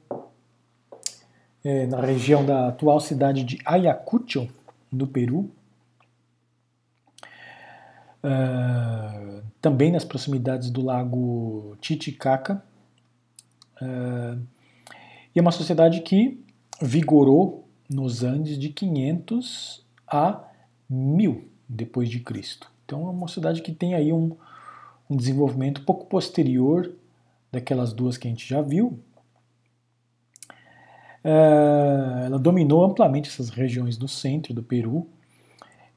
é, na região da atual cidade de Ayacucho, no Peru, uh, também nas proximidades do lago Titicaca. Uh, e é uma sociedade que vigorou nos Andes de 500 a 1000 depois de Cristo. Então é uma cidade que tem aí um, um desenvolvimento pouco posterior daquelas duas que a gente já viu, ela dominou amplamente essas regiões do centro do Peru.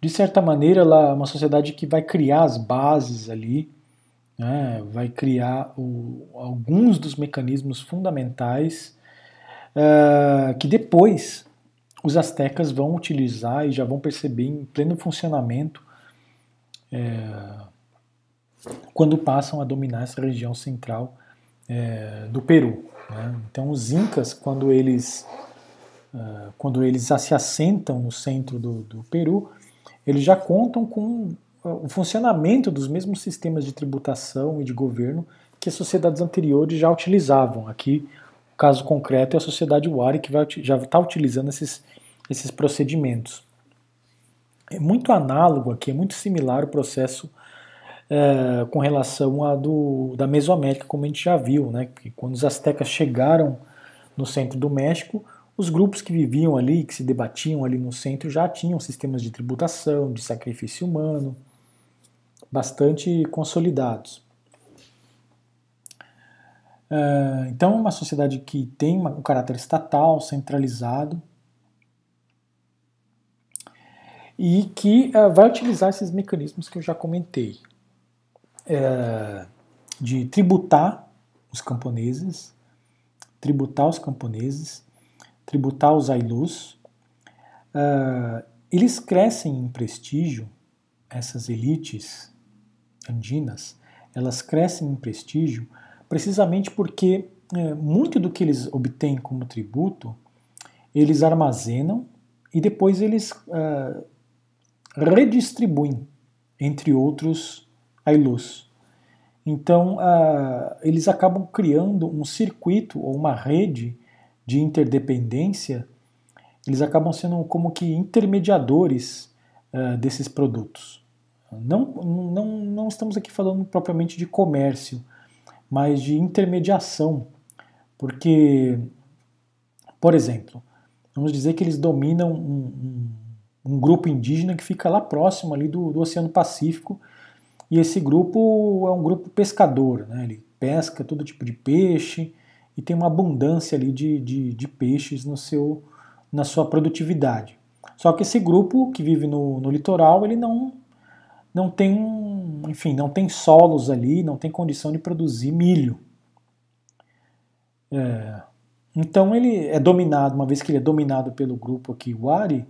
De certa maneira, ela é uma sociedade que vai criar as bases ali, né, vai criar o, alguns dos mecanismos fundamentais é, que depois os astecas vão utilizar e já vão perceber em pleno funcionamento é, quando passam a dominar essa região central é, do Peru. Né? Então, os incas, quando eles, uh, quando eles se assentam no centro do, do Peru, eles já contam com o funcionamento dos mesmos sistemas de tributação e de governo que as sociedades anteriores já utilizavam. Aqui, o caso concreto é a sociedade Wari, que vai, já está utilizando esses, esses procedimentos. É muito análogo aqui, é muito similar o processo é, com relação à do, da Mesoamérica, como a gente já viu, né? que quando os astecas chegaram no centro do México, os grupos que viviam ali, que se debatiam ali no centro, já tinham sistemas de tributação, de sacrifício humano, bastante consolidados. É, então, é uma sociedade que tem um caráter estatal, centralizado, e que uh, vai utilizar esses mecanismos que eu já comentei é, de tributar os camponeses, tributar os camponeses, tributar os ailus. Uh, eles crescem em prestígio, essas elites andinas, elas crescem em prestígio precisamente porque é, muito do que eles obtêm como tributo, eles armazenam e depois eles uh, redistribuem entre outros Ailus. Então, uh, eles acabam criando um circuito ou uma rede de interdependência, eles acabam sendo como que intermediadores uh, desses produtos. Não, não, não estamos aqui falando propriamente de comércio, mas de intermediação, porque, por exemplo, vamos dizer que eles dominam um, um, um grupo indígena que fica lá próximo ali do, do, Oceano Pacífico, e esse grupo é um grupo pescador, né? ele pesca todo tipo de peixe e tem uma abundância ali de, de, de peixes no seu, na sua produtividade. Só que esse grupo que vive no, no litoral, ele não, não tem, enfim, não tem solos ali, não tem condição de produzir milho. É, então ele é dominado, uma vez que ele é dominado pelo grupo aqui, Wari,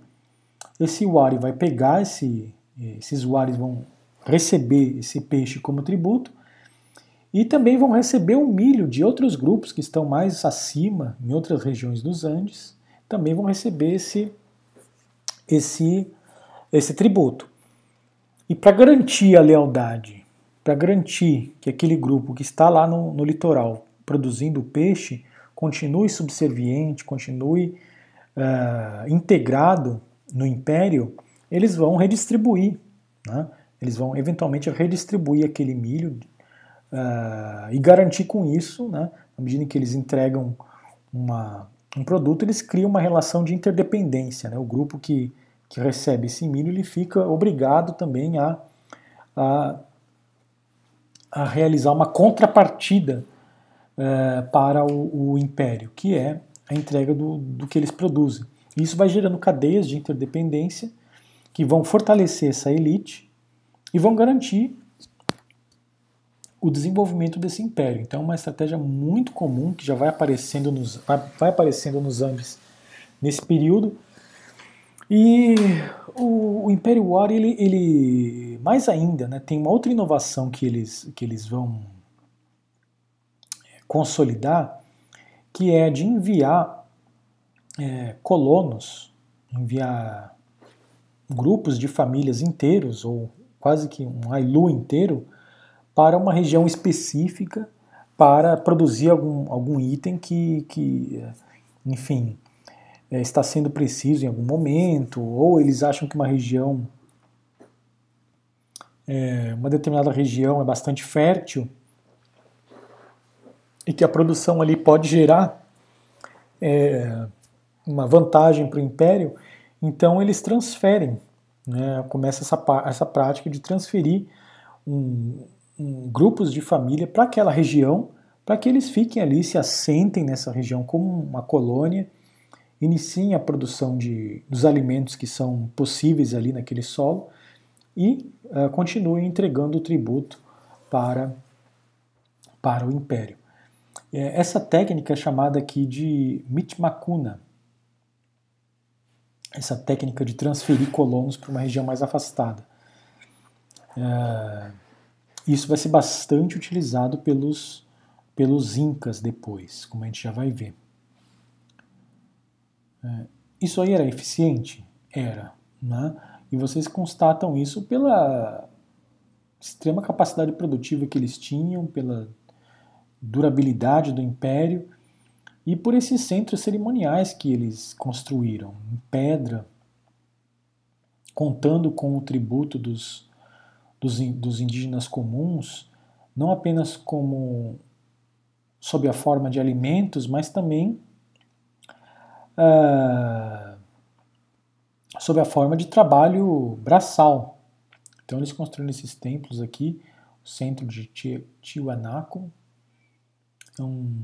esse Wari vai pegar esse, esses Waris vão receber esse peixe como tributo e também vão receber o milho de outros grupos que estão mais acima, em outras regiões dos Andes, também vão receber esse, esse, esse tributo. E para garantir a lealdade, para garantir que aquele grupo que está lá no, no litoral produzindo peixe continue subserviente, continue uh, integrado no império, eles vão redistribuir, né? Eles vão eventualmente redistribuir aquele milho uh, e garantir com isso, né, à medida que eles entregam uma, um produto, eles criam uma relação de interdependência. Né? O grupo que, que recebe esse milho ele fica obrigado também a, a, a realizar uma contrapartida é, para o, o, império, que é a entrega do, do que eles produzem. Isso vai gerando cadeias de interdependência que vão fortalecer essa elite e vão garantir o desenvolvimento desse império. Então, é uma estratégia muito comum que já vai aparecendo nos, vai, aparecendo nos Andes nesse período. E o, o Império War, ele, ele, mais ainda, né, tem uma outra inovação que eles, que eles vão consolidar, que é de enviar é, colonos, enviar grupos de famílias inteiros, ou quase que um Ailu inteiro, para uma região específica para produzir algum, algum item que, que enfim, é, está sendo preciso em algum momento, ou eles acham que uma região, é, uma determinada região é bastante fértil e que a produção ali pode gerar é, uma vantagem para o império, então eles transferem, né, começa essa, essa prática de transferir um, um, grupos de família para aquela região, para que eles fiquem ali, se assentem nessa região como uma colônia, iniciem a produção de, dos alimentos que são possíveis ali naquele solo e uh, continuem entregando o tributo para, para o império. É, essa técnica é chamada aqui de mitmakuna, essa técnica de transferir colonos para uma região mais afastada. É, isso vai ser bastante utilizado pelos, pelos incas depois, como a gente já vai ver. É, isso aí era eficiente? Era. Né? E vocês constatam isso pela extrema capacidade produtiva que eles tinham, pela durabilidade do império e por esses centros cerimoniais que eles construíram em pedra, contando com o tributo dos, dos, dos indígenas comuns, não apenas como sob a forma de alimentos, mas também uh, sob a forma de trabalho braçal. Então eles construíram esses templos aqui, o centro de Tiwanaku, é um,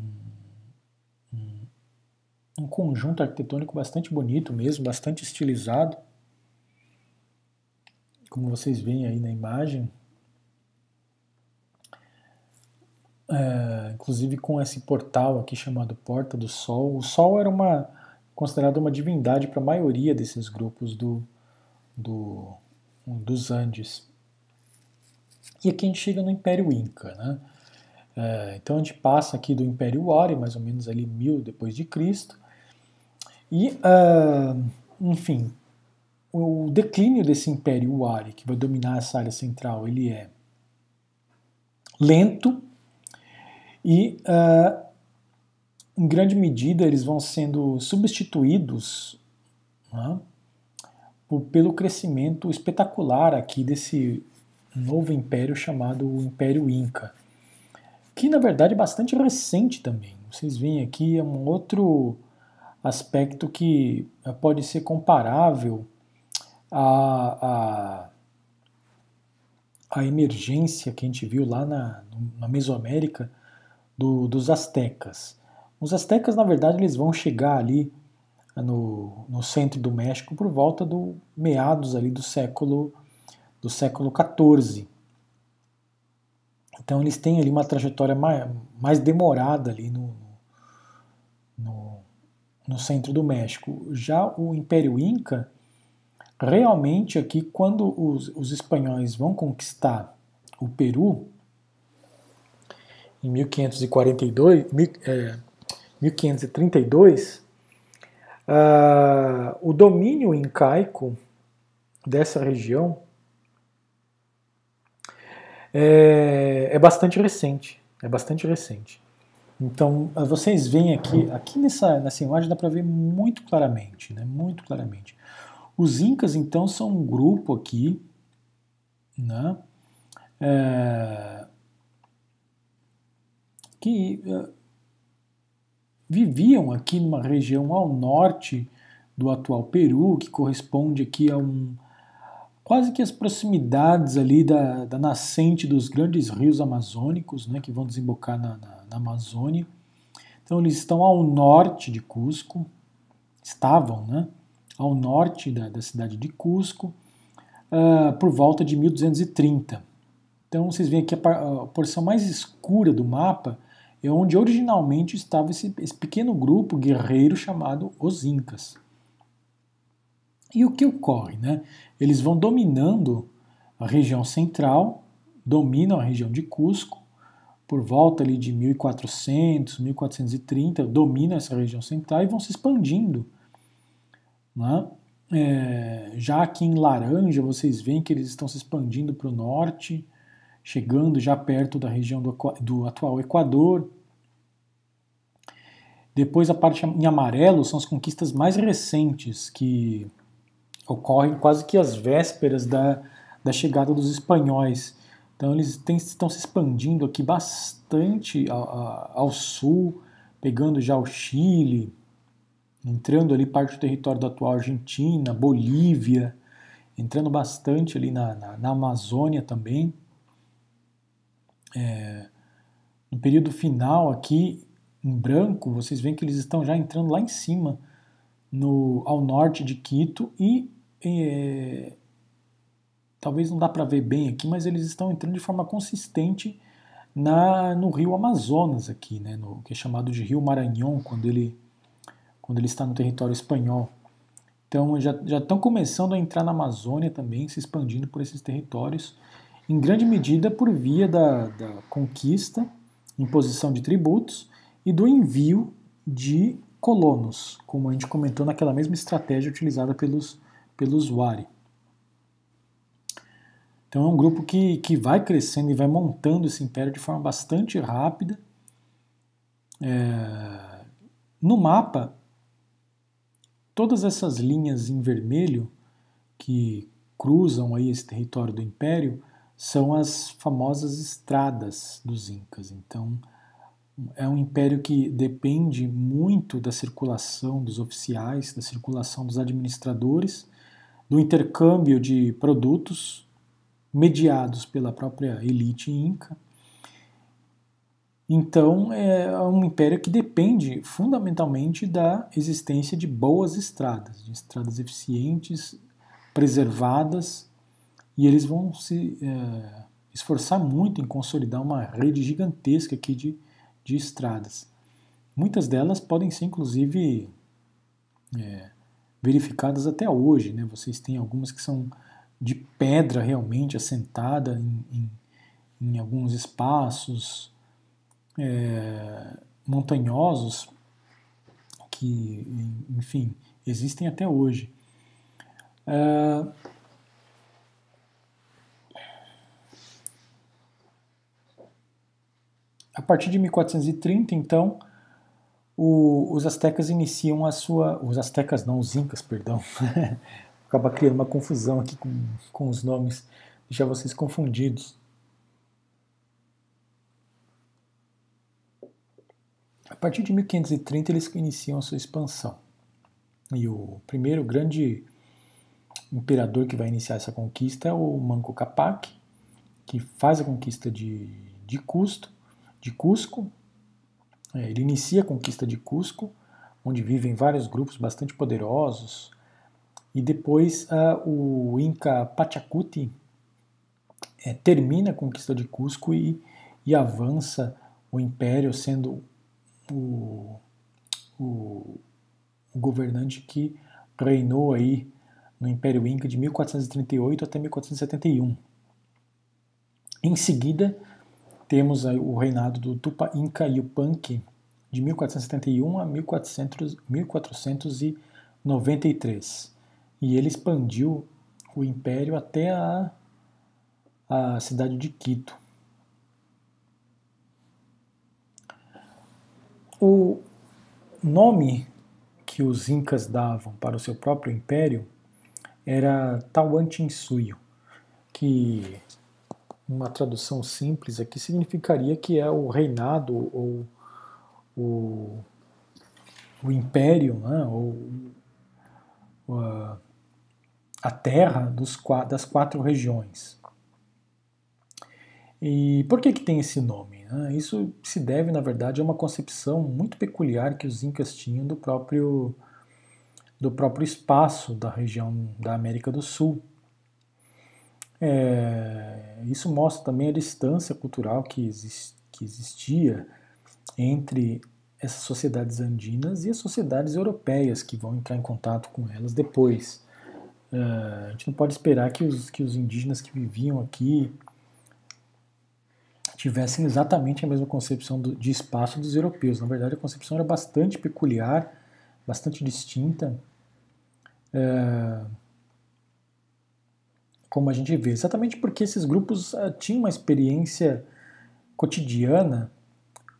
um, conjunto arquitetônico bastante bonito mesmo, bastante estilizado como vocês veem aí na imagem, é, inclusive com esse portal aqui chamado Porta do Sol. O Sol era uma considerado uma divindade para a maioria desses grupos do, do, dos Andes. E aqui a gente chega no Império Inca, né? É, então a gente passa aqui do Império Wari, mais ou menos ali mil depois de Cristo, e, uh, enfim, o declínio desse império Wari, que vai dominar essa área central, ele é lento e, uh, em grande medida, eles vão sendo substituídos né, pelo crescimento espetacular aqui desse novo império chamado Império Inca, que na verdade é bastante recente também. Vocês veem aqui é um outro aspecto que eh, pode ser comparável à, à, à emergência que a gente viu lá na, na Mesoamérica do, dos astecas. Os astecas, na verdade, eles vão chegar ali no, no centro do México por volta do meados ali do século do século XIV. Então eles têm ali uma trajetória mais, mais demorada ali no, no, no centro do México. Já o Império Inca, realmente aqui, quando os, os espanhóis vão conquistar o Peru, em 1542, mil, é, 1532, uh, o domínio incaico dessa região é, é bastante recente. É bastante recente. Então, vocês veem aqui, aqui nessa, nessa imagem dá para ver muito claramente, né? Muito claramente. Os Incas, então, são um grupo aqui, né? É, que é, viviam aqui numa região ao norte do atual Peru, que corresponde aqui a um, quase que as proximidades ali da, da nascente dos grandes rios amazônicos, né, que vão desembocar na, na, na Amazônia. Então eles estão ao norte de Cusco, estavam, né, ao norte da, da cidade de Cusco, uh, por volta de 1230. Então vocês veem aqui a, a, porção mais escura do mapa é onde originalmente estava esse, esse pequeno grupo guerreiro chamado os Incas. E o que ocorre? Né? Eles vão dominando a região central, dominam a região de Cusco, por volta ali de 1400, 1430, dominam essa região central e vão se expandindo. Né? É, já aqui em laranja, vocês veem que eles estão se expandindo para o norte, chegando já perto da região do, do atual Equador. Depois a parte em amarelo são as conquistas mais recentes que ocorrem quase que às vésperas da, da chegada dos espanhóis. Então eles têm, estão se expandindo aqui bastante ao, ao sul, pegando já o Chile, entrando ali parte do território da atual Argentina, Bolívia, entrando bastante ali na, na, na Amazônia também. É, no período final aqui, em branco, vocês veem que eles estão já entrando lá em cima, no, ao norte de Quito e é, talvez não dá para ver bem aqui, mas eles estão entrando de forma consistente na, no rio Amazonas aqui, né, no, que é chamado de Rio Maranhão, quando ele, quando ele está no território espanhol. Então já, já estão começando a entrar na Amazônia também, se expandindo por esses territórios, em grande medida por via da, da conquista, imposição de tributos e do envio de colonos, como a gente comentou naquela mesma estratégia utilizada pelos pelo usuário. Então é um grupo que, que vai crescendo e vai montando esse império de forma bastante rápida. É, no mapa, todas essas linhas em vermelho que cruzam aí esse território do império são as famosas estradas dos incas. Então é um império que depende muito da circulação dos oficiais, da circulação dos administradores do intercâmbio de produtos mediados pela própria elite inca. Então, é um império que depende fundamentalmente da existência de boas estradas, de estradas eficientes, preservadas, e eles vão se é, esforçar muito em consolidar uma rede gigantesca aqui de, de estradas. Muitas delas podem ser, inclusive, é, verificadas até hoje. Né? Vocês têm algumas que são de pedra realmente assentada em, em, em alguns espaços é, montanhosos que, enfim, existem até hoje. É, a partir de 1430, então, o, os astecas iniciam a sua. Os astecas não, os incas, perdão. Acaba criando uma confusão aqui com, com os nomes, deixar vocês confundidos. partir de 1530 eles iniciam a sua expansão. E o primeiro grande imperador que vai iniciar essa conquista é o Manco Capac, que faz a conquista de, de, Custo, de Cusco. É, ele inicia a conquista de Cusco, onde vivem vários grupos bastante poderosos. E depois uh, o Inca Pachacuti é, termina a conquista de Cusco e, e avança o império, sendo o, o, o governante que reinou aí no Império Inca de 1438 até 1471. Em seguida, temos o reinado do Tupa Inca Yupanqui de 1471 a 1400, 1493. E ele expandiu o império até a, a cidade de Quito. O nome que os incas davam para o seu próprio império era Tawantinsuyo, que uma tradução simples aqui significaria que é o reinado ou o, o império, né, ou a, a terra dos, das quatro regiões. E por que, que tem esse nome? Né? Isso se deve, na verdade, a uma concepção muito peculiar que os incas tinham do próprio, do próprio espaço da região da América do Sul. É, isso mostra também a distância cultural que, exist, que existia entre essas sociedades andinas e as sociedades europeias que vão entrar em contato com elas depois. É, a gente não pode esperar que os, que os indígenas que viviam aqui tivessem exatamente a mesma concepção do, de espaço dos europeus. Na verdade, a concepção era bastante peculiar, bastante distinta, é, como a gente vê, exatamente porque esses grupos uh, tinham uma experiência cotidiana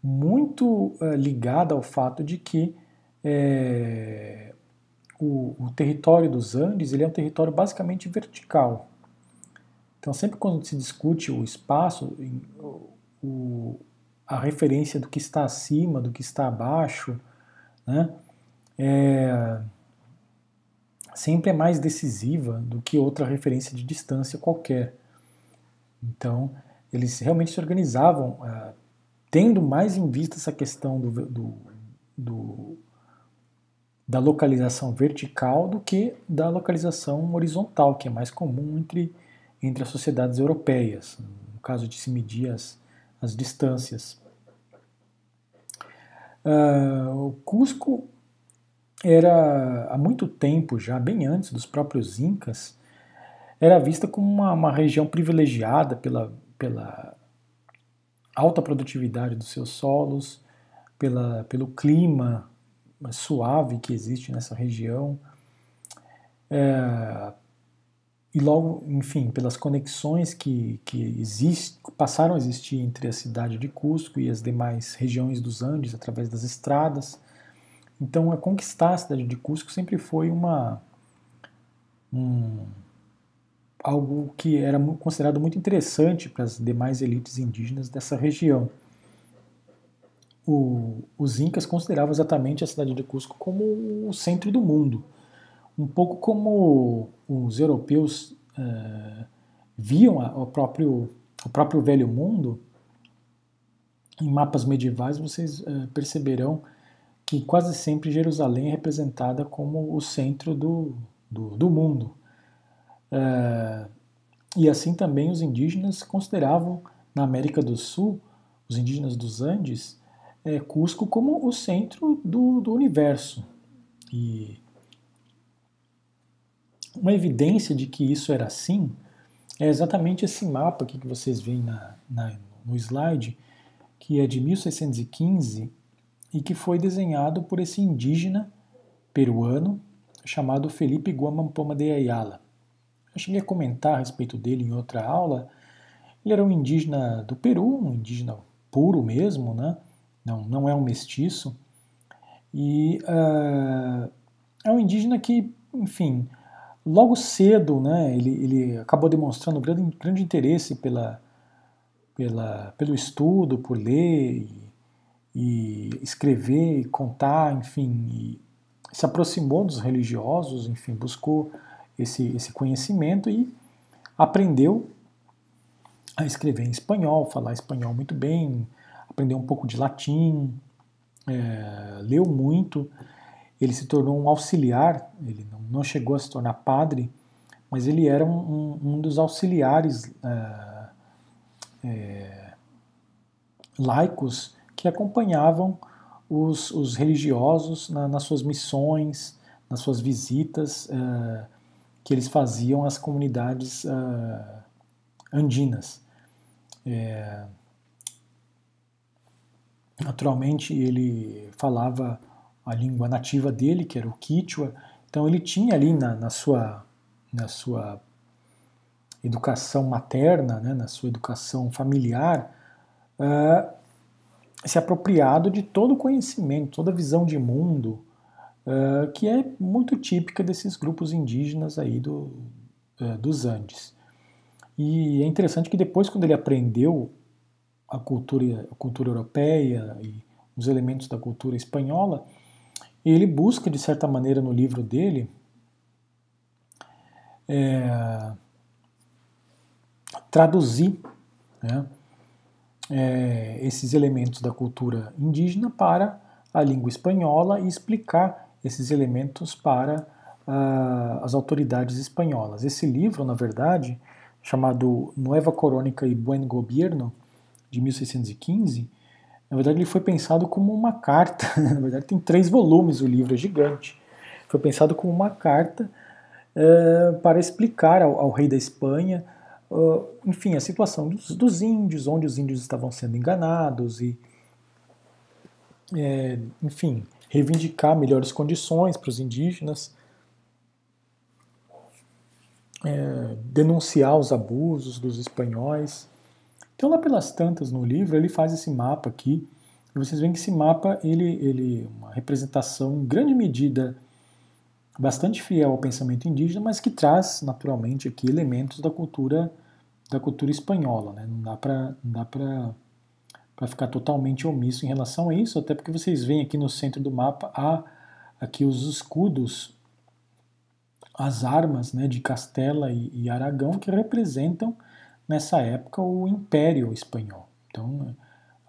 muito uh, ligada ao fato de que é, o, o, território dos Andes ele é um território basicamente vertical. Então, sempre quando se discute o espaço, o, a referência do que está acima, do que está abaixo, né, é, sempre é mais decisiva do que outra referência de distância qualquer. Então, eles realmente se organizavam uh, tendo mais em vista essa questão do, do, do, da localização vertical do que da localização horizontal, que é mais comum entre, entre as sociedades europeias, no caso de se medir as, as distâncias. Uh, o Cusco era há muito tempo, já bem antes dos próprios Incas, era vista como uma, uma região privilegiada pela, pela alta produtividade dos seus solos, pela, pelo clima suave que existe nessa região, é, e logo, enfim, pelas conexões que, que exist, passaram a existir entre a cidade de Cusco e as demais regiões dos Andes através das estradas. Então, a conquistar a cidade de Cusco sempre foi uma um, algo que era considerado muito interessante para as demais elites indígenas dessa região. O, os incas consideravam exatamente a cidade de Cusco como o centro do mundo um pouco como os europeus uh, viam a, o, próprio, o próprio velho mundo, em mapas medievais vocês uh, perceberão que quase sempre Jerusalém é representada como o centro do, do, do mundo. Uh, e assim também os indígenas consideravam na América do Sul, os indígenas dos Andes, é, Cusco como o centro do, do universo. E uma evidência de que isso era assim é exatamente esse mapa que vocês veem na, na, no slide, que é de 1615 e que foi desenhado por esse indígena peruano chamado Felipe Guamampoma de Ayala. Eu cheguei a comentar a respeito dele em outra aula. Ele era um indígena do Peru, um indígena puro mesmo, né? não, não é um mestiço. E uh, é um indígena que, enfim, logo cedo, né, ele, ele acabou demonstrando grande, grande interesse pela, pela, pelo estudo, por ler, e, escrever, e contar, enfim, e se aproximou dos religiosos, enfim, buscou esse, esse conhecimento e aprendeu a escrever em espanhol, falar espanhol muito bem, aprendeu um pouco de latim, é, leu muito. Ele se tornou um auxiliar, ele não, não, chegou a se tornar padre, mas ele era um, um, um dos auxiliares é, é, laicos que acompanhavam os, os religiosos na, nas suas missões, nas suas visitas uh, que eles faziam às comunidades uh, andinas. É, naturalmente, ele falava a língua nativa dele, que era o Quichua, então ele tinha ali na, na sua, na sua educação materna, né, na sua educação familiar, uh, se apropriado de todo o conhecimento, toda a visão de mundo, uh, que é muito típica desses grupos indígenas aí do, uh, dos Andes. E é interessante que depois, quando ele aprendeu a cultura, a cultura europeia e os elementos da cultura espanhola, ele busca, de certa maneira, no livro dele, é, traduzir né, é, esses elementos da cultura indígena para a língua espanhola e explicar esses elementos para uh, as autoridades espanholas. Esse livro, na verdade, chamado Nueva Corónica e Buen Gobierno, de 1615, na verdade ele foi pensado como uma carta, na verdade tem três volumes o livro, é gigante. Foi pensado como uma carta uh, para explicar ao, ao rei da Espanha uh, enfim, a situação dos, dos, índios, onde os índios estavam sendo enganados e, é, enfim, reivindicar melhores condições para os indígenas, é, denunciar os abusos dos espanhóis. Então, lá pelas tantas no livro, ele faz esse mapa aqui. E vocês veem que esse mapa ele, ele uma representação em grande medida bastante fiel ao pensamento indígena, mas que traz naturalmente aqui elementos da cultura da cultura espanhola, né? Não dá para dá para ficar totalmente omisso em relação a isso, até porque vocês veem aqui no centro do mapa há aqui os escudos, as armas, né, de Castela e, e Aragão que representam nessa época o Império espanhol. Então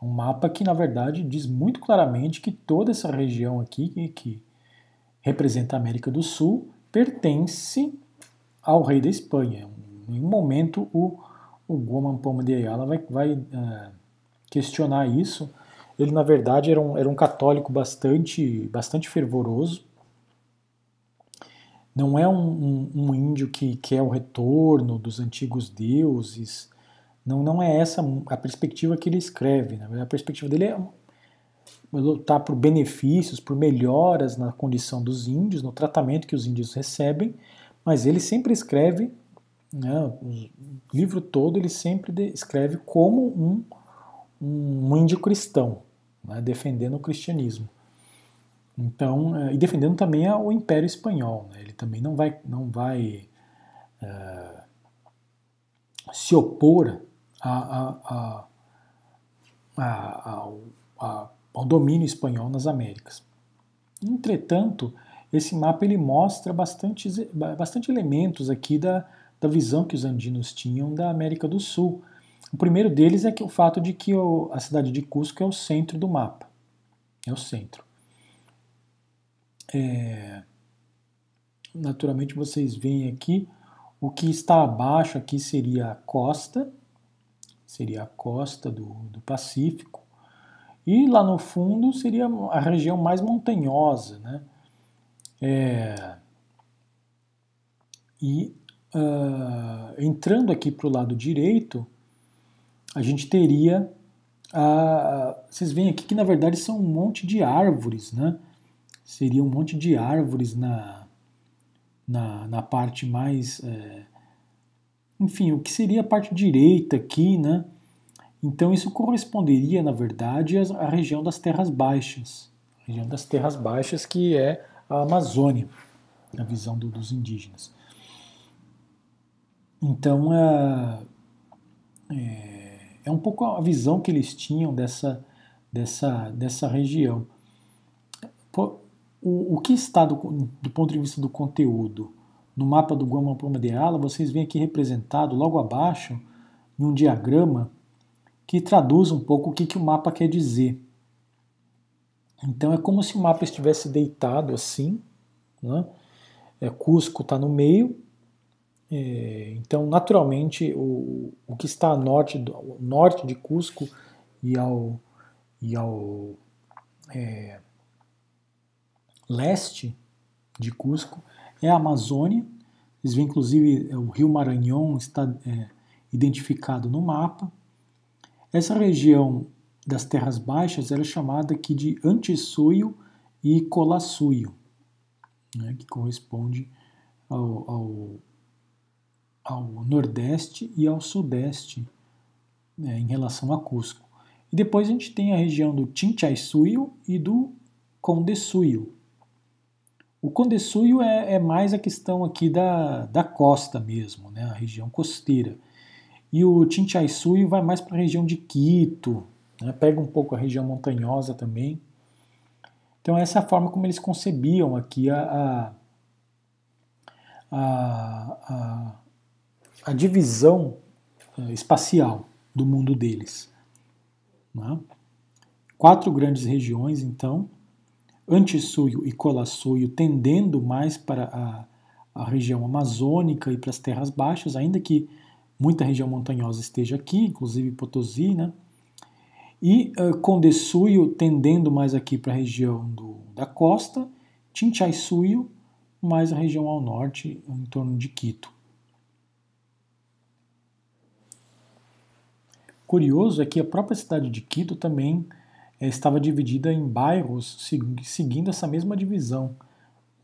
é um mapa que na verdade diz muito claramente que toda essa região aqui que, que representa a América do Sul pertence ao rei da Espanha. Em um momento o o Goman Poma de Ayala vai, vai uh, questionar isso. Ele, na verdade, era um, era um católico bastante, bastante fervoroso. Não é um, um, um índio que quer o retorno dos antigos deuses. Não, não é essa a perspectiva que ele escreve. Né? A perspectiva dele é lutar por benefícios, por melhoras na condição dos índios, no tratamento que os índios recebem, mas ele sempre escreve né, o livro todo ele sempre escreve como um, um índio cristão, né, defendendo o cristianismo. Então, é, e defendendo também o Império Espanhol. Né, ele também não vai, não vai é, se opor a, a, a, ao, ao domínio espanhol nas Américas. Entretanto, esse mapa ele mostra bastante, bastante elementos aqui da, da visão que os andinos tinham da América do Sul. O primeiro deles é que o fato de que a cidade de Cusco é o centro do mapa. É o centro. É, naturalmente vocês veem aqui o que está abaixo aqui seria a costa, seria a costa do, do Pacífico, e lá no fundo seria a região mais montanhosa, né? É, e uh, entrando aqui para o lado direito, a gente teria. Uh, vocês veem aqui que na verdade são um monte de árvores, né? Seria um monte de árvores na, na, na parte mais. É, enfim, o que seria a parte direita aqui, né? Então isso corresponderia, na verdade, à região das terras baixas, região das terras baixas que é a Amazônia, na visão do, dos indígenas. Então, é, é, é, um pouco a visão que eles tinham dessa, dessa, dessa região. O, o que está do, do ponto de vista do conteúdo no mapa do Guama Poma de Ala, vocês veem aqui representado logo abaixo, em um diagrama, que traduz um pouco o que, que o mapa quer dizer. Então é como se o mapa estivesse deitado assim, né? é, Cusco está no meio, é, então naturalmente o, o que está a norte, do, norte de Cusco e ao, e ao é, leste de Cusco é a Amazônia. Vocês veem, inclusive, é, o rio Maranhão está é, identificado no mapa. Essa região das terras baixas é chamada aqui de Antissuio e Colassuio, né, que corresponde ao, ao, ao, nordeste e ao sudeste né, em relação a Cusco. E depois a gente tem a região do Chinchaisuyo e do Condesuyo. O Condesuyo é, é, mais a questão aqui da, da costa mesmo, né, a região costeira. E o Chinchaisuyo vai mais para a região de Quito, né, pega um pouco a região montanhosa também. Então essa é a forma como eles concebiam aqui a, a, a, a divisão eh, espacial do mundo deles. Né? Quatro grandes regiões, então, Antissuio e Colassuio tendendo mais para a, a região amazônica e para as terras baixas, ainda que muita região montanhosa esteja aqui, inclusive Potosí, né? E uh, tendendo mais aqui para a região do, da costa, Chinchaisuio mais a região ao norte, em torno de Quito. Curioso é que a própria cidade de Quito também é, estava dividida em bairros seguindo essa mesma divisão.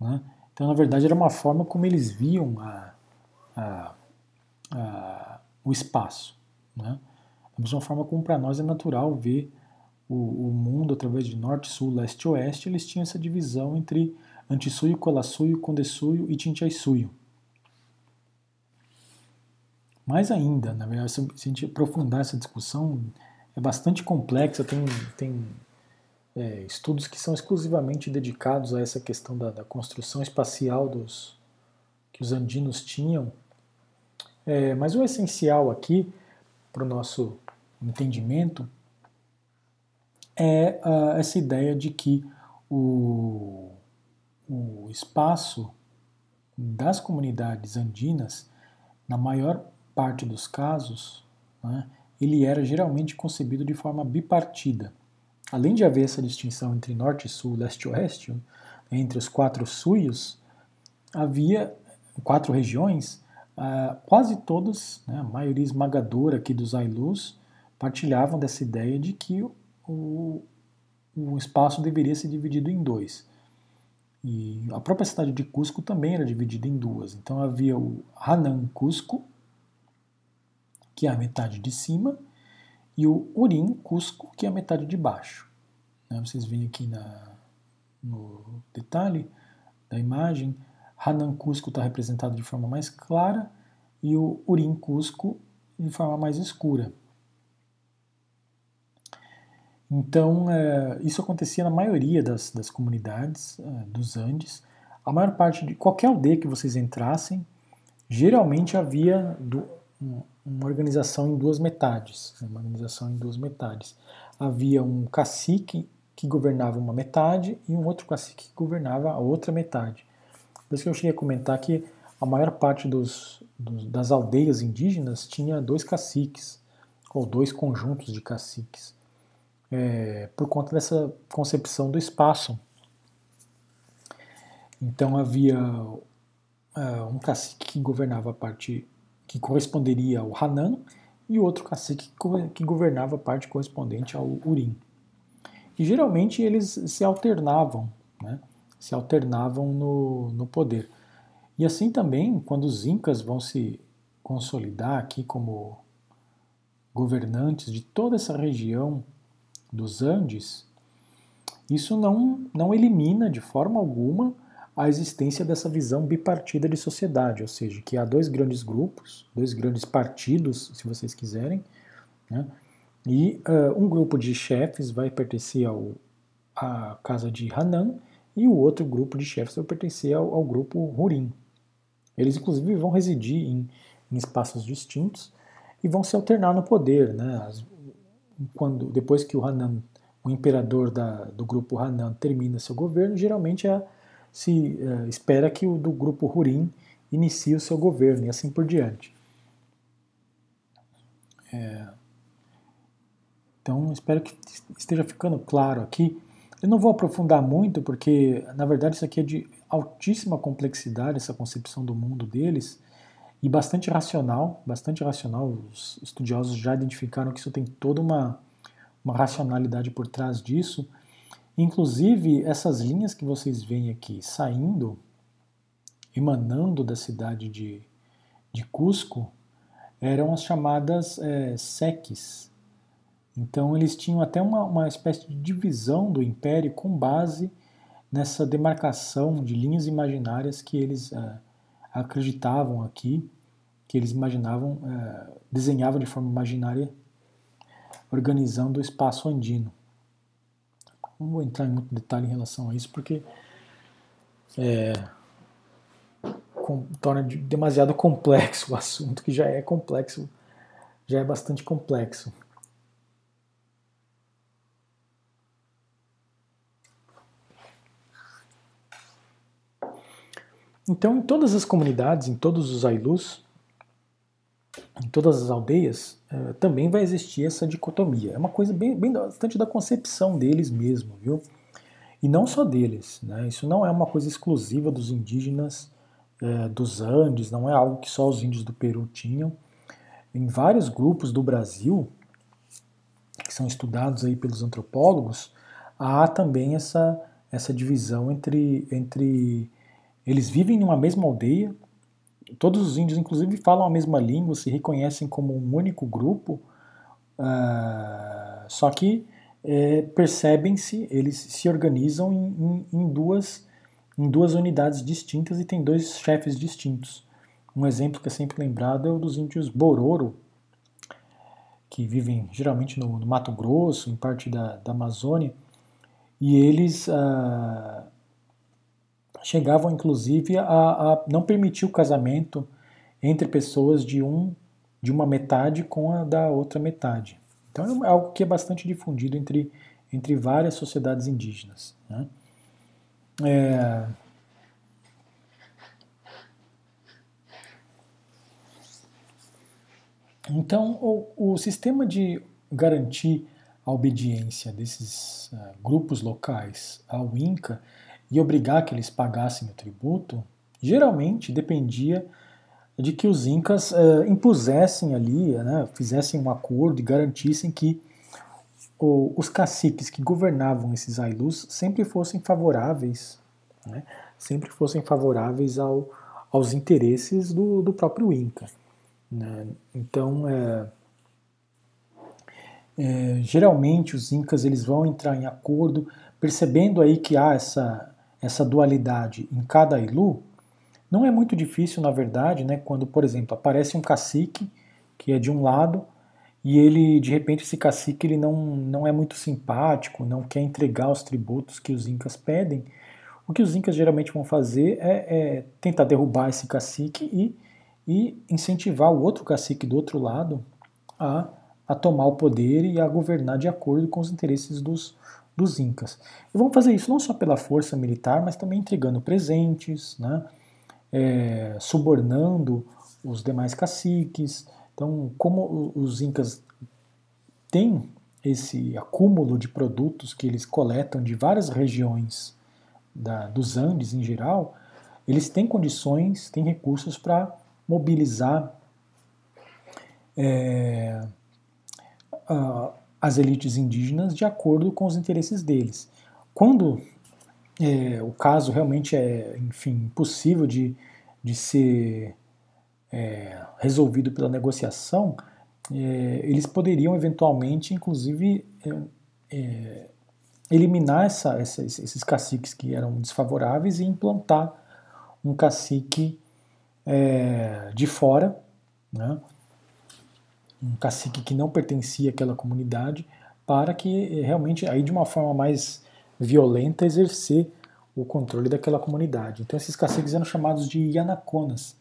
Né? Então, na verdade, era uma forma como eles viam a, a, a, o espaço. Né? Da mesma forma como para nós é natural ver o, o, mundo através de norte, sul, leste e oeste, eles tinham essa divisão entre Antissuio, Colassuio, Condesuio e Tinchaisuio. Mais ainda, na verdade, se a gente aprofundar essa discussão, é bastante complexa, tem, tem é, estudos que são exclusivamente dedicados a essa questão da, da construção espacial dos, que os andinos tinham. É, mas o essencial aqui, para o nosso entendimento, é uh, essa ideia de que o, o espaço das comunidades andinas, na maior parte dos casos, né, ele era geralmente concebido de forma bipartida. Além de haver essa distinção entre norte, sul, leste e oeste, entre os quatro suios, havia quatro regiões, uh, quase todas, né, a maioria esmagadora aqui dos Ailus, partilhavam dessa ideia de que o, o espaço deveria ser dividido em dois. E a própria cidade de Cusco também era dividida em duas. Então havia o Hanan Cusco, que é a metade de cima, e o Urim Cusco, que é a metade de baixo. Né? Vocês veem aqui na, no detalhe da imagem, Hanan Cusco está representado de forma mais clara e o Urim Cusco de forma mais escura. Então, é, isso acontecia na maioria das, das comunidades é, dos Andes. A maior parte de qualquer aldeia que vocês entrassem, geralmente havia do, uma organização em duas metades, né, uma organização em duas metades. Havia um cacique que governava uma metade e um outro cacique que governava a outra metade. Por isso que eu cheguei a comentar que a maior parte dos, dos, das aldeias indígenas tinha dois caciques, ou dois conjuntos de caciques, é, por conta dessa concepção do espaço. Então havia uh, um cacique que governava a parte que corresponderia ao Hanan, e outro cacique que governava a parte correspondente ao Urim. E geralmente eles se alternavam, né? se alternavam no, no poder. E assim também, quando os incas vão se consolidar aqui como governantes de toda essa região dos Andes, isso não, não elimina de forma alguma a existência dessa visão bipartida de sociedade, ou seja, que há dois grandes grupos, dois grandes partidos, se vocês quiserem, né, E uh, um grupo de chefes vai pertencer ao, à casa de Hanan e o outro grupo de chefes vai pertencer ao, ao grupo Hurim. Eles, inclusive, vão residir em, em, espaços distintos e vão se alternar no poder. Né? Quando, depois que o Hanan, o imperador da, do grupo Hanan, termina seu governo, geralmente é, se é, espera que o do grupo Hurim inicie o seu governo e assim por diante. É, então, espero que esteja ficando claro aqui. Eu não vou aprofundar muito, porque na verdade isso aqui é de altíssima complexidade, essa concepção do mundo deles, e bastante racional, bastante racional. Os estudiosos já identificaram que isso tem toda uma, uma racionalidade por trás disso. Inclusive, essas linhas que vocês veem aqui saindo, emanando da cidade de, de Cusco, eram as chamadas é, seques, então eles tinham até uma, uma espécie de divisão do império com base nessa demarcação de linhas imaginárias que eles uh, acreditavam aqui, que eles imaginavam, uh, desenhavam de forma imaginária, organizando o espaço andino. Não vou entrar em muito detalhe em relação a isso, porque é, com, torna de, demasiado complexo o assunto, que já é complexo, já é bastante complexo. Então, em todas as comunidades, em todos os Ailus, em todas as aldeias, eh, também vai existir essa dicotomia. É uma coisa bem, bem bastante da concepção deles mesmo, viu? E não só deles, né? Isso não é uma coisa exclusiva dos indígenas eh, dos Andes, não é algo que só os índios do Peru tinham. Em vários grupos do Brasil, que são estudados aí pelos antropólogos, há também essa, essa divisão entre, entre eles vivem numa mesma aldeia, todos os índios, inclusive, falam a mesma língua, se reconhecem como um único grupo, uh, só que é, percebem-se, eles se organizam em, em, em, duas, em duas unidades distintas e têm dois chefes distintos. Um exemplo que é sempre lembrado é o dos índios Bororo, que vivem geralmente no, no Mato Grosso, em parte da, da Amazônia, e eles uh, chegavam inclusive a, a não permitir o casamento entre pessoas de um de uma metade com a da outra metade. Então é algo que é bastante difundido entre, entre várias sociedades indígenas. Né? É... Então, o, o, sistema de garantir a obediência desses uh, grupos locais ao Inca e obrigar que eles pagassem o tributo, geralmente dependia de que os incas uh, impusessem ali, né, fizessem um acordo e garantissem que o, os caciques que governavam esses ailus sempre fossem favoráveis, né, sempre fossem favoráveis ao, aos interesses do, do próprio inca. Né. Então, é, é, geralmente os incas eles vão entrar em acordo, percebendo aí que há essa essa dualidade em cada ilu, não é muito difícil, na verdade, né, quando, por exemplo, aparece um cacique que é de um lado e ele, de repente, esse cacique ele não, não é muito simpático, não quer entregar os tributos que os incas pedem. O que os incas geralmente vão fazer é, é tentar derrubar esse cacique e, e incentivar o outro cacique do outro lado a, a tomar o poder e a governar de acordo com os interesses dos, dos Incas. E vão fazer isso não só pela força militar, mas também entregando presentes, né, é, subornando os demais caciques. Então, como os Incas têm esse acúmulo de produtos que eles coletam de várias regiões da, dos Andes em geral, eles têm condições, têm recursos para mobilizar é, as elites indígenas de acordo com os interesses deles. Quando é, o caso realmente é, enfim, impossível de, de ser é, resolvido pela negociação, é, eles poderiam eventualmente, inclusive, é, é, eliminar essa, essa, esses caciques que eram desfavoráveis e implantar um cacique é, de fora, né, um cacique que não pertencia àquela comunidade, para que realmente, aí de uma forma mais violenta, exercer o controle daquela comunidade. Então esses caciques eram chamados de Yanaconas.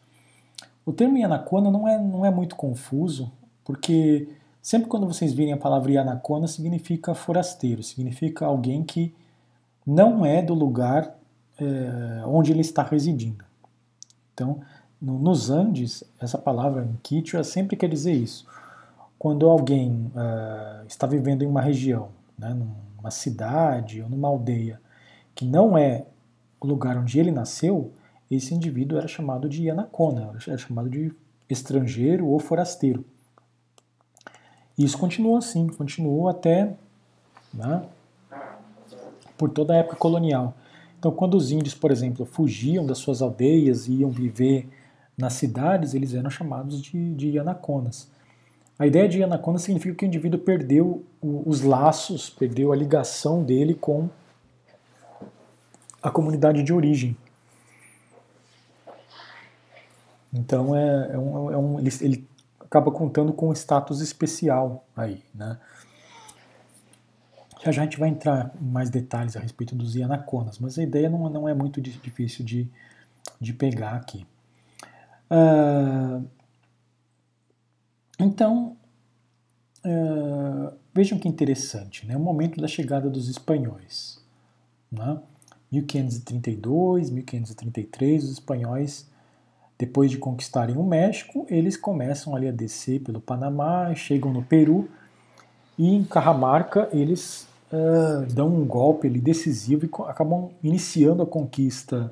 O termo Yanacona não é, não é muito confuso, porque sempre quando vocês virem a palavra Yanacona, significa forasteiro, significa alguém que não é do lugar é, onde ele está residindo. Então, no, nos Andes, essa palavra em Quichua sempre quer dizer isso. Quando alguém uh, está vivendo em uma região, né, numa cidade ou numa aldeia, que não é o lugar onde ele nasceu, esse indivíduo era chamado de Yanacona, era chamado de estrangeiro ou forasteiro. E isso continuou assim, continuou até né, por toda a época colonial. Então, quando os índios, por exemplo, fugiam das suas aldeias e iam viver nas cidades, eles eram chamados de, de Yanaconas. A ideia de Yanacona significa que o indivíduo perdeu os laços, perdeu a ligação dele com a comunidade de origem. Então é, é um, é um ele, ele, acaba contando com um status especial aí, né? Já já a gente vai entrar em mais detalhes a respeito dos Ianaconas, mas a ideia não, não é muito difícil de, de pegar aqui. Uh, então, uh, vejam que interessante, né? o momento da chegada dos espanhóis. Né? 1532, 1533, os espanhóis, depois de conquistarem o México, eles começam ali a descer pelo Panamá, chegam no Peru e em Carramarca eles uh, dão um golpe ali decisivo e acabam iniciando a conquista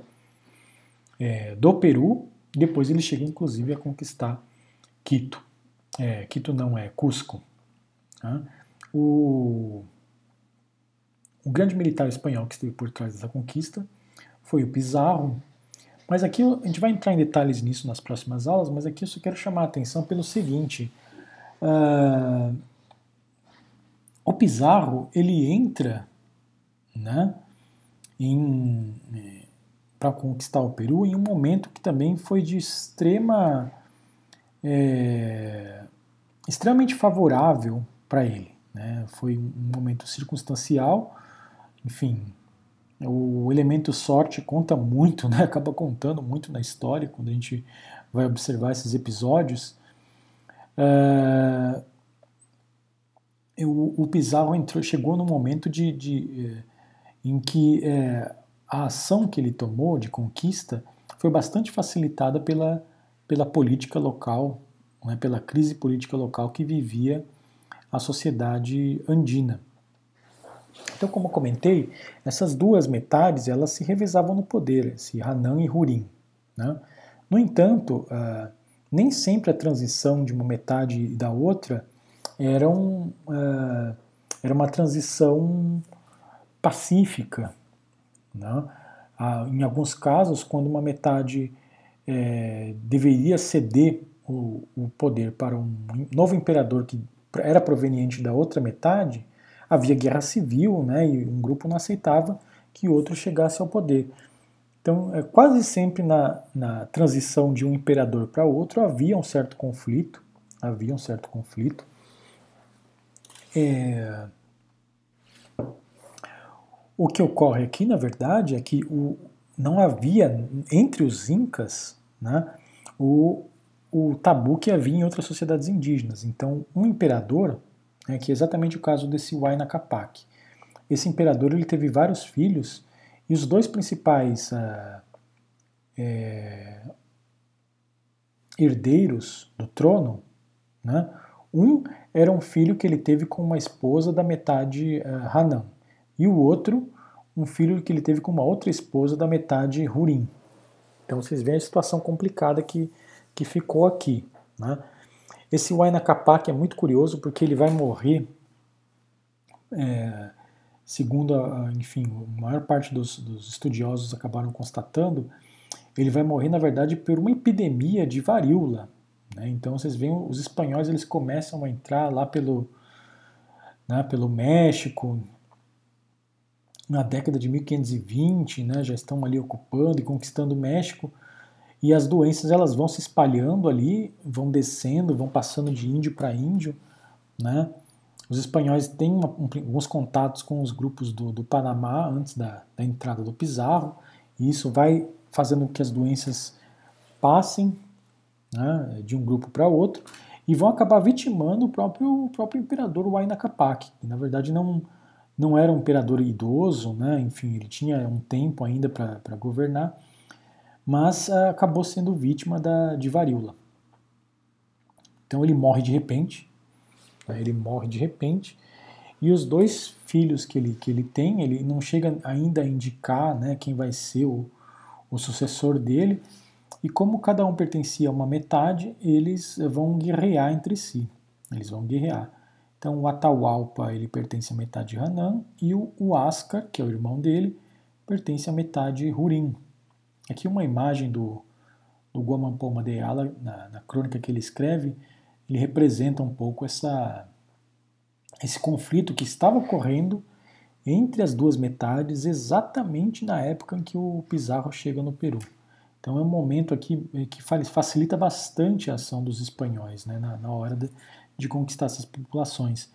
é, do Peru. Depois eles chegam inclusive a conquistar Quito. É, Quito não é Cusco. Né? O o grande militar espanhol que esteve por trás dessa conquista foi o Pizarro. Mas aqui a gente vai entrar em detalhes nisso nas próximas aulas, mas aqui eu só quero chamar a atenção pelo seguinte. Uh, o Pizarro ele entra né, para conquistar o Peru em um momento que também foi de extrema é, extremamente favorável para ele. Né? Foi um momento circunstancial, enfim, o elemento sorte conta muito, né? acaba contando muito na história quando a gente vai observar esses episódios. É, o, o, Pizarro entrou, chegou no momento de, de é, em que é, a ação que ele tomou de conquista foi bastante facilitada pela, pela política local, né, pela crise política local que vivia a sociedade andina. Então, como eu comentei, essas duas metades elas se revezavam no poder, esse Hanan e Hurim. Né? No entanto, uh, nem sempre a transição de uma metade e da outra era, um, uh, era uma transição pacífica. Né? Uh, em alguns casos, quando uma metade é, deveria ceder o, o poder para um novo imperador que era proveniente da outra metade, havia guerra civil, né, e um grupo não aceitava que outro chegasse ao poder. Então, é, quase sempre na, na transição de um imperador para outro havia um certo conflito, havia um certo conflito. É... O que ocorre aqui, na verdade, é que o, não havia entre os incas né, o, o tabu que havia em outras sociedades indígenas. Então, um imperador né, que é exatamente o caso desse Huayna Capac. Esse imperador ele teve vários filhos e os dois principais ah, é, herdeiros do trono, né, um era um filho que ele teve com uma esposa da metade uh, Hanan e o outro um filho que ele teve com uma outra esposa da metade Hurim. Então vocês veem a situação complicada que, que ficou aqui. Né? Esse Huayna Capac é muito curioso porque ele vai morrer, é, segundo, a, enfim, a maior parte dos, dos estudiosos acabaram constatando, ele vai morrer, na verdade, por uma epidemia de varíola. Né? Então vocês veem, os espanhóis eles começam a entrar lá pelo, né, pelo México, na década de 1520, né, já estão ali ocupando e conquistando o México, e as doenças elas vão se espalhando ali, vão descendo, vão passando de índio para índio, né? Os espanhóis têm uma, um, alguns contatos com os grupos do, do Panamá antes da, da, entrada do Pizarro, e isso vai fazendo com que as doenças passem né, de um grupo para outro e vão acabar vitimando o próprio, o próprio imperador Huayna Capac, que na verdade não, não era um imperador idoso, né, enfim, ele tinha um tempo ainda para governar, mas uh, acabou sendo vítima da, de varíola. Então ele morre de repente, né, ele morre de repente, e os dois filhos que ele, que ele tem, ele não chega ainda a indicar né, quem vai ser o, o sucessor dele, e como cada um pertencia a uma metade, eles vão guerrear entre si. Eles vão guerrear. Então o Atahualpa ele pertence à metade Hanan e o Huáscar, que é o irmão dele, pertence à metade Hurim. Aqui uma imagem do, do Guamampo Madeala, na, na crônica que ele escreve, ele representa um pouco essa, esse conflito que estava ocorrendo entre as duas metades exatamente na época em que o Pizarro chega no Peru. Então é um momento aqui que facilita bastante a ação dos espanhóis né, na, na hora de, de, conquistar essas populações.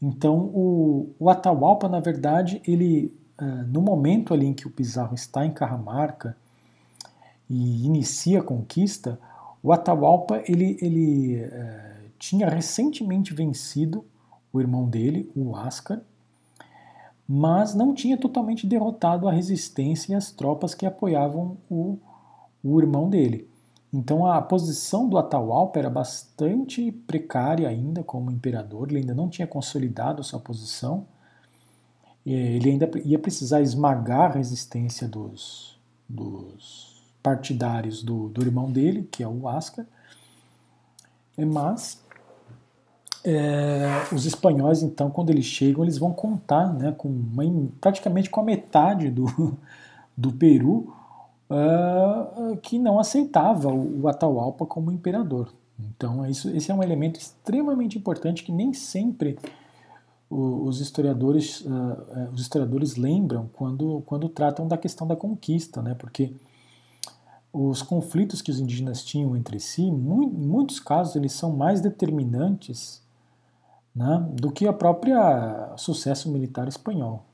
Então o, o Atahualpa, na verdade, ele uh, no momento ali em que o Pizarro está em Carramarca e inicia a conquista, o Atahualpa ele, ele uh, tinha recentemente vencido o irmão dele, o Ascar, mas não tinha totalmente derrotado a resistência e as tropas que apoiavam o o irmão dele. Então a posição do Atahualpa era bastante precária ainda como imperador, ele ainda não tinha consolidado sua posição, ele ainda ia precisar esmagar a resistência dos, dos partidários do, do irmão dele, que é o Ascar, mas é, os espanhóis, então, quando eles chegam, eles vão contar né, com uma, praticamente com a metade do, do Peru, uh, que não aceitava o, o Atahualpa como imperador. Então, isso, esse é um elemento extremamente importante que nem sempre os historiadores, uh, os historiadores lembram quando, quando tratam da questão da conquista, né? porque os conflitos que os indígenas tinham entre si, em muitos casos, eles são mais determinantes né, do que a própria sucesso militar espanhol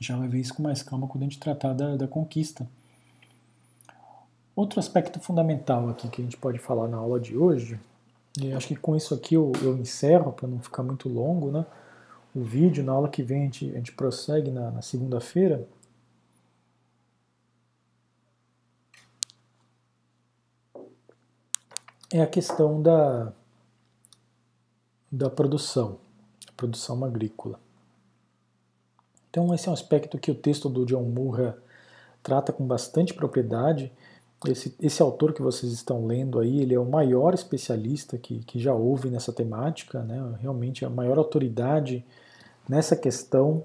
já vai ver isso com mais calma quando a gente tratar da, da conquista. Outro aspecto fundamental aqui que a gente pode falar na aula de hoje, e acho que com isso aqui eu, eu encerro para não ficar muito longo, né? O vídeo, na aula que vem a gente, a gente prossegue na, na segunda-feira. É a questão da, da produção, produção agrícola. Então, esse é um aspecto que o texto do John Murra trata com bastante propriedade. Esse, esse autor que vocês estão lendo aí, ele é o maior especialista que, que já houve nessa temática, né? realmente a maior autoridade nessa questão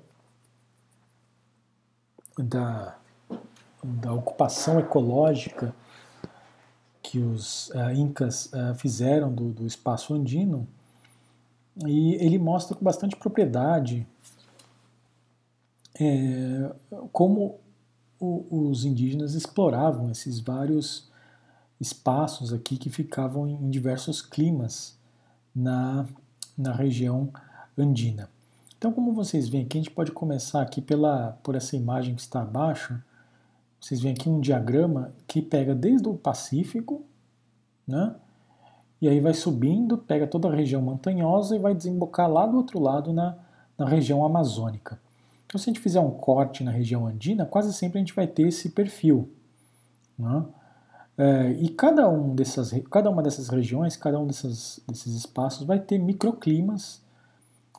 da, da ocupação ecológica que os uh, incas uh, fizeram do, do espaço andino. E ele mostra com bastante propriedade é, como o, os indígenas exploravam esses vários espaços aqui que ficavam em diversos climas na, na região andina. Então, como vocês veem aqui, a gente pode começar aqui pela, por essa imagem que está abaixo. Vocês veem aqui um diagrama que pega desde o Pacífico, né? E aí vai subindo, pega toda a região montanhosa e vai desembocar lá do outro lado na, na região amazônica. Então, se a gente fizer um corte na região andina, quase sempre a gente vai ter esse perfil. Né? É, e cada, um dessas, cada uma dessas regiões, cada um desses, desses espaços vai ter microclimas,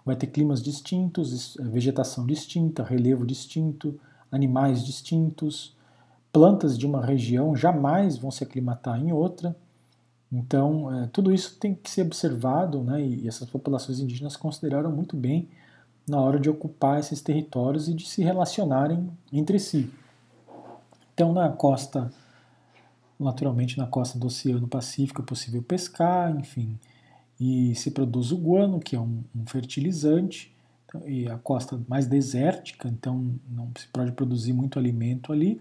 vai ter climas distintos, vegetação distinta, relevo distinto, animais distintos, plantas de uma região jamais vão se aclimatar em outra. Então, é, tudo isso tem que ser observado, né, e essas populações indígenas consideraram muito bem na hora de ocupar esses territórios e de se relacionarem entre si. Então, na costa, naturalmente na costa do Oceano Pacífico é possível pescar, enfim, e se produz o guano, que é um, um fertilizante, então, e a costa mais desértica, então não se pode produzir muito alimento ali.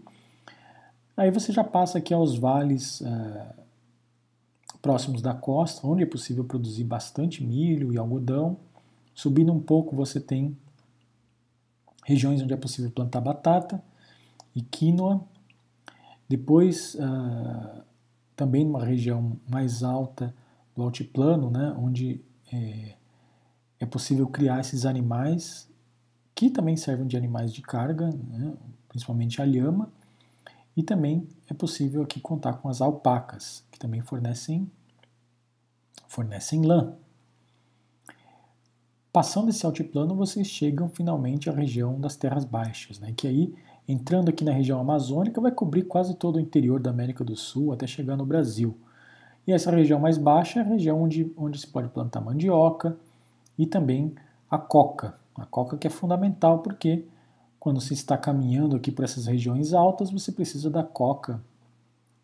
Aí você já passa aqui aos vales é, próximos da costa, onde é possível produzir bastante milho e algodão. Subindo um pouco, você tem regiões onde é possível plantar batata e quinoa. Depois, uh, também numa região mais alta do altiplano, né, onde é, é possível criar esses animais que também servem de animais de carga, né, principalmente a lhama, e também é possível aqui contar com as alpacas, que também fornecem, fornecem lã. Passando esse altiplano, vocês chegam finalmente à região das terras baixas, né, que aí, entrando aqui na região amazônica, vai cobrir quase todo o interior da América do Sul até chegar no Brasil. E essa região mais baixa é a região onde, onde se pode plantar mandioca e também a coca. A coca que é fundamental porque quando se está caminhando aqui por essas regiões altas, você precisa da coca,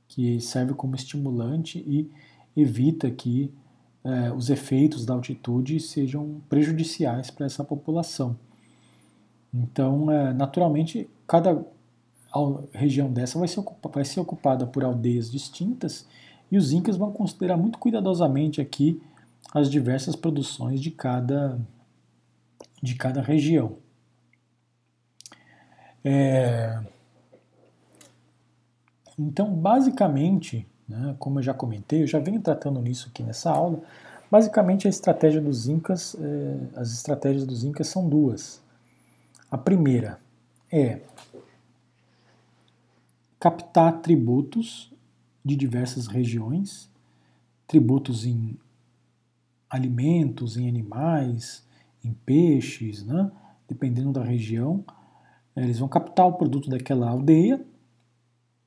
que serve como estimulante e evita que eh, os efeitos da altitude sejam prejudiciais para essa população. Então, eh, naturalmente, cada região dessa vai ser, vai ser ocupada por aldeias distintas e os incas vão considerar muito cuidadosamente aqui as diversas produções de cada, de cada região. É... Então, basicamente, né? Como eu já comentei, eu já venho tratando nisso aqui nessa aula. Basicamente, a estratégia dos Incas, é, as estratégias dos Incas são duas. A primeira é captar tributos de diversas regiões, tributos em alimentos, em animais, em peixes, né? dependendo da região. Eles vão captar o produto daquela aldeia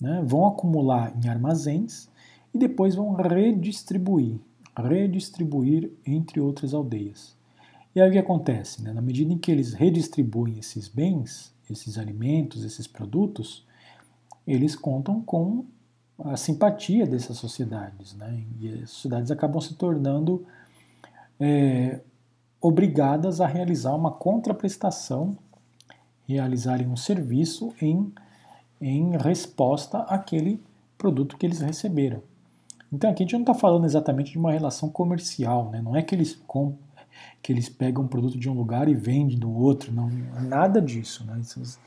né, vão acumular em armazéns e depois vão redistribuir, redistribuir entre outras aldeias. E aí o que acontece? Né? Na medida em que eles redistribuem esses bens, esses alimentos, esses produtos, eles contam com a simpatia dessas sociedades. Né? E as sociedades acabam se tornando é, obrigadas a realizar uma contraprestação, realizarem um serviço em em resposta àquele produto que eles receberam. Então aqui a gente não está falando exatamente de uma relação comercial, né? não é que eles, que eles pegam um produto de um lugar e vendem do outro, não, nada disso. Né? Isso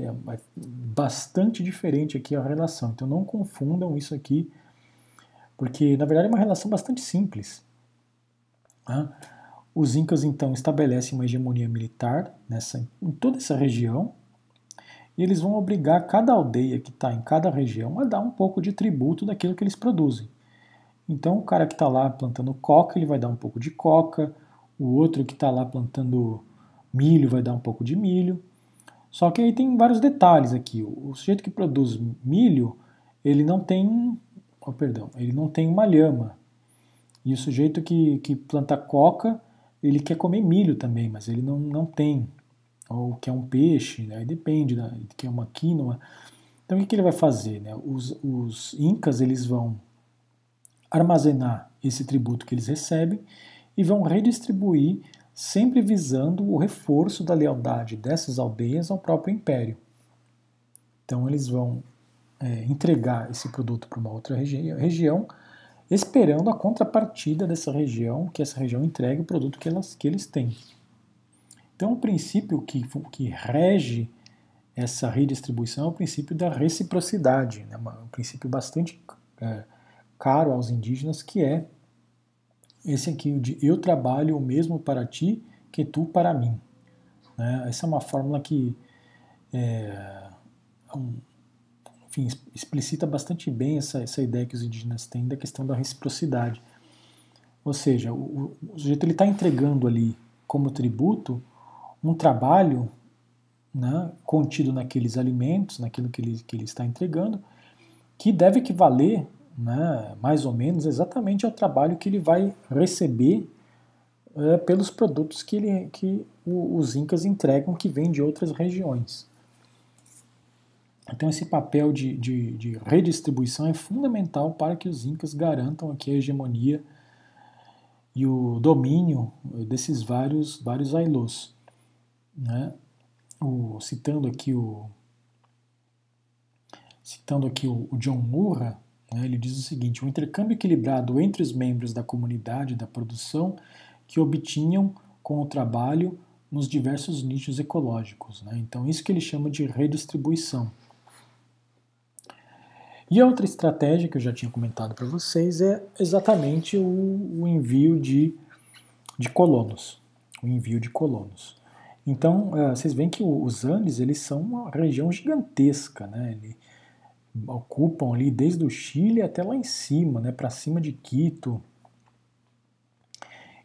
é bastante diferente aqui a relação, então não confundam isso aqui, porque na verdade é uma relação bastante simples. Né? Os incas então estabelecem uma hegemonia militar nessa, em toda essa região, e eles vão obrigar cada aldeia que está em cada região a dar um pouco de tributo daquilo que eles produzem. Então, o cara que está lá plantando coca, ele vai dar um pouco de coca, o outro que está lá plantando milho vai dar um pouco de milho. Só que aí tem vários detalhes aqui. O sujeito que produz milho, ele não tem, oh, perdão, ele não tem uma lhama. E o sujeito que, que planta coca, ele quer comer milho também, mas ele não, não tem ou que é um peixe, né? depende da, que é uma quinoa. Então o que, que ele vai fazer? Né? Os, os incas eles vão armazenar esse tributo que eles recebem e vão redistribuir, sempre visando o reforço da lealdade dessas aldeias ao próprio império. Então eles vão é, entregar esse produto para uma outra regi região, esperando a contrapartida dessa região, que essa região entregue o produto que, elas, que eles têm. Então, o princípio que, que rege essa redistribuição é o princípio da reciprocidade, né? um princípio bastante é, caro aos indígenas, que é esse aqui, de eu trabalho o mesmo para ti que tu para mim. Né? Essa é uma fórmula que é, um, enfim, explicita bastante bem essa, essa ideia que os indígenas têm da questão da reciprocidade. Ou seja, o, o sujeito está entregando ali como tributo um trabalho né, contido naqueles alimentos, naquilo que ele, que ele está entregando, que deve equivaler né, mais ou menos exatamente ao trabalho que ele vai receber é, pelos produtos que, ele, que os incas entregam que vêm de outras regiões. Então esse papel de, de, de, redistribuição é fundamental para que os incas garantam aqui a hegemonia e o domínio desses vários, vários ailôs né? O, citando aqui o citando aqui o, o John Murra, né, ele diz o seguinte: o intercâmbio equilibrado entre os membros da comunidade da produção que obtinham com o trabalho nos diversos nichos ecológicos. Né? Então, isso que ele chama de redistribuição. E a outra estratégia que eu já tinha comentado para vocês é exatamente o, o, envio de, de colonos. O envio de colonos. Então, uh, vocês veem que os Andes eles são uma região gigantesca, né? Eles ocupam ali desde o Chile até lá em cima, né? Para cima de Quito.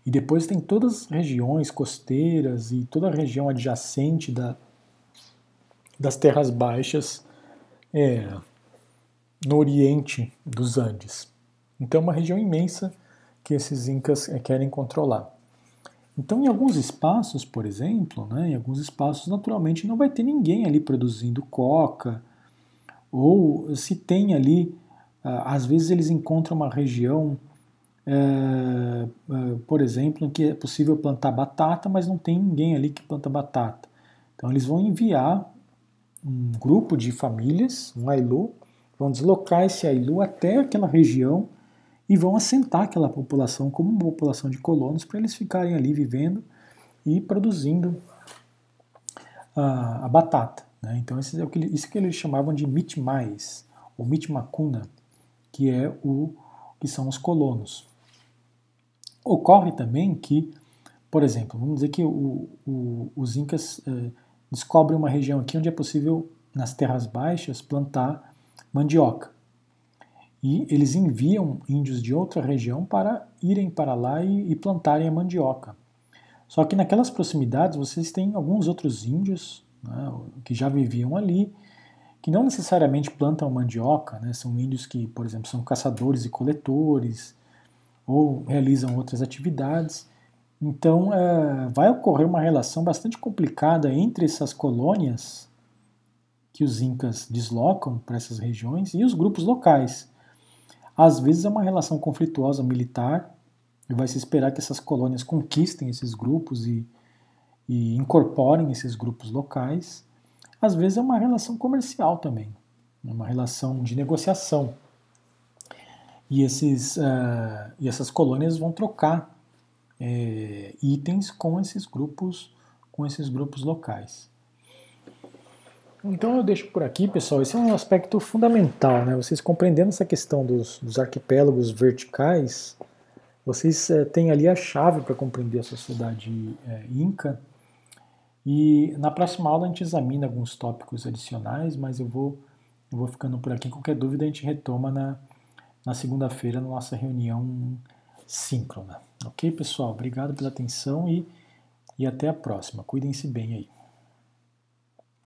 E depois tem todas as regiões costeiras e toda a região adjacente da, das terras baixas é, no oriente dos Andes. Então é uma região imensa que esses incas é, querem controlar. Então, em alguns espaços, por exemplo, né, em alguns espaços, naturalmente não vai ter ninguém ali produzindo coca, ou se tem ali, ah, às vezes eles encontram uma região é, por exemplo, em que é possível plantar batata, mas não tem ninguém ali que planta batata. Então eles vão enviar um grupo de famílias, um ailu, vão deslocar esse ailu até aquela região e vão assentar aquela população como uma população de colonos para eles ficarem ali vivendo e produzindo a, a batata. Né? Então é que, isso que eles chamavam de mitmais, ou mitmacuna, que é o que são os colonos. Ocorre também que, por exemplo, vamos dizer que o, o, os incas eh, descobrem uma região aqui onde é possível, nas terras baixas, plantar mandioca. E eles enviam índios de outra região para irem para lá e, e plantarem a mandioca. Só que naquelas proximidades vocês têm alguns outros índios né, que já viviam ali, que não necessariamente plantam mandioca, né, são índios que, por exemplo, são caçadores e coletores, ou realizam outras atividades. Então, é, vai ocorrer uma relação bastante complicada entre essas colônias que os incas deslocam para essas regiões e os grupos locais. Às vezes é uma relação conflituosa militar, e vai se esperar que essas colônias conquistem esses grupos e, e incorporem esses grupos locais. Às vezes é uma relação comercial também, uma relação de negociação e, esses, uh, e essas colônias vão trocar é, itens com esses grupos com esses grupos locais. Então eu deixo por aqui, pessoal. Esse é um aspecto fundamental, né? Vocês compreendendo essa questão dos, dos arquipélagos verticais, vocês é, têm ali a chave para compreender a sociedade é, inca. E na próxima aula a gente examina alguns tópicos adicionais, mas eu vou, eu vou ficando por aqui. Qualquer dúvida a gente retoma na, na segunda-feira, na nossa reunião síncrona. Ok, pessoal? Obrigado pela atenção e, e até a próxima. Cuidem-se bem aí.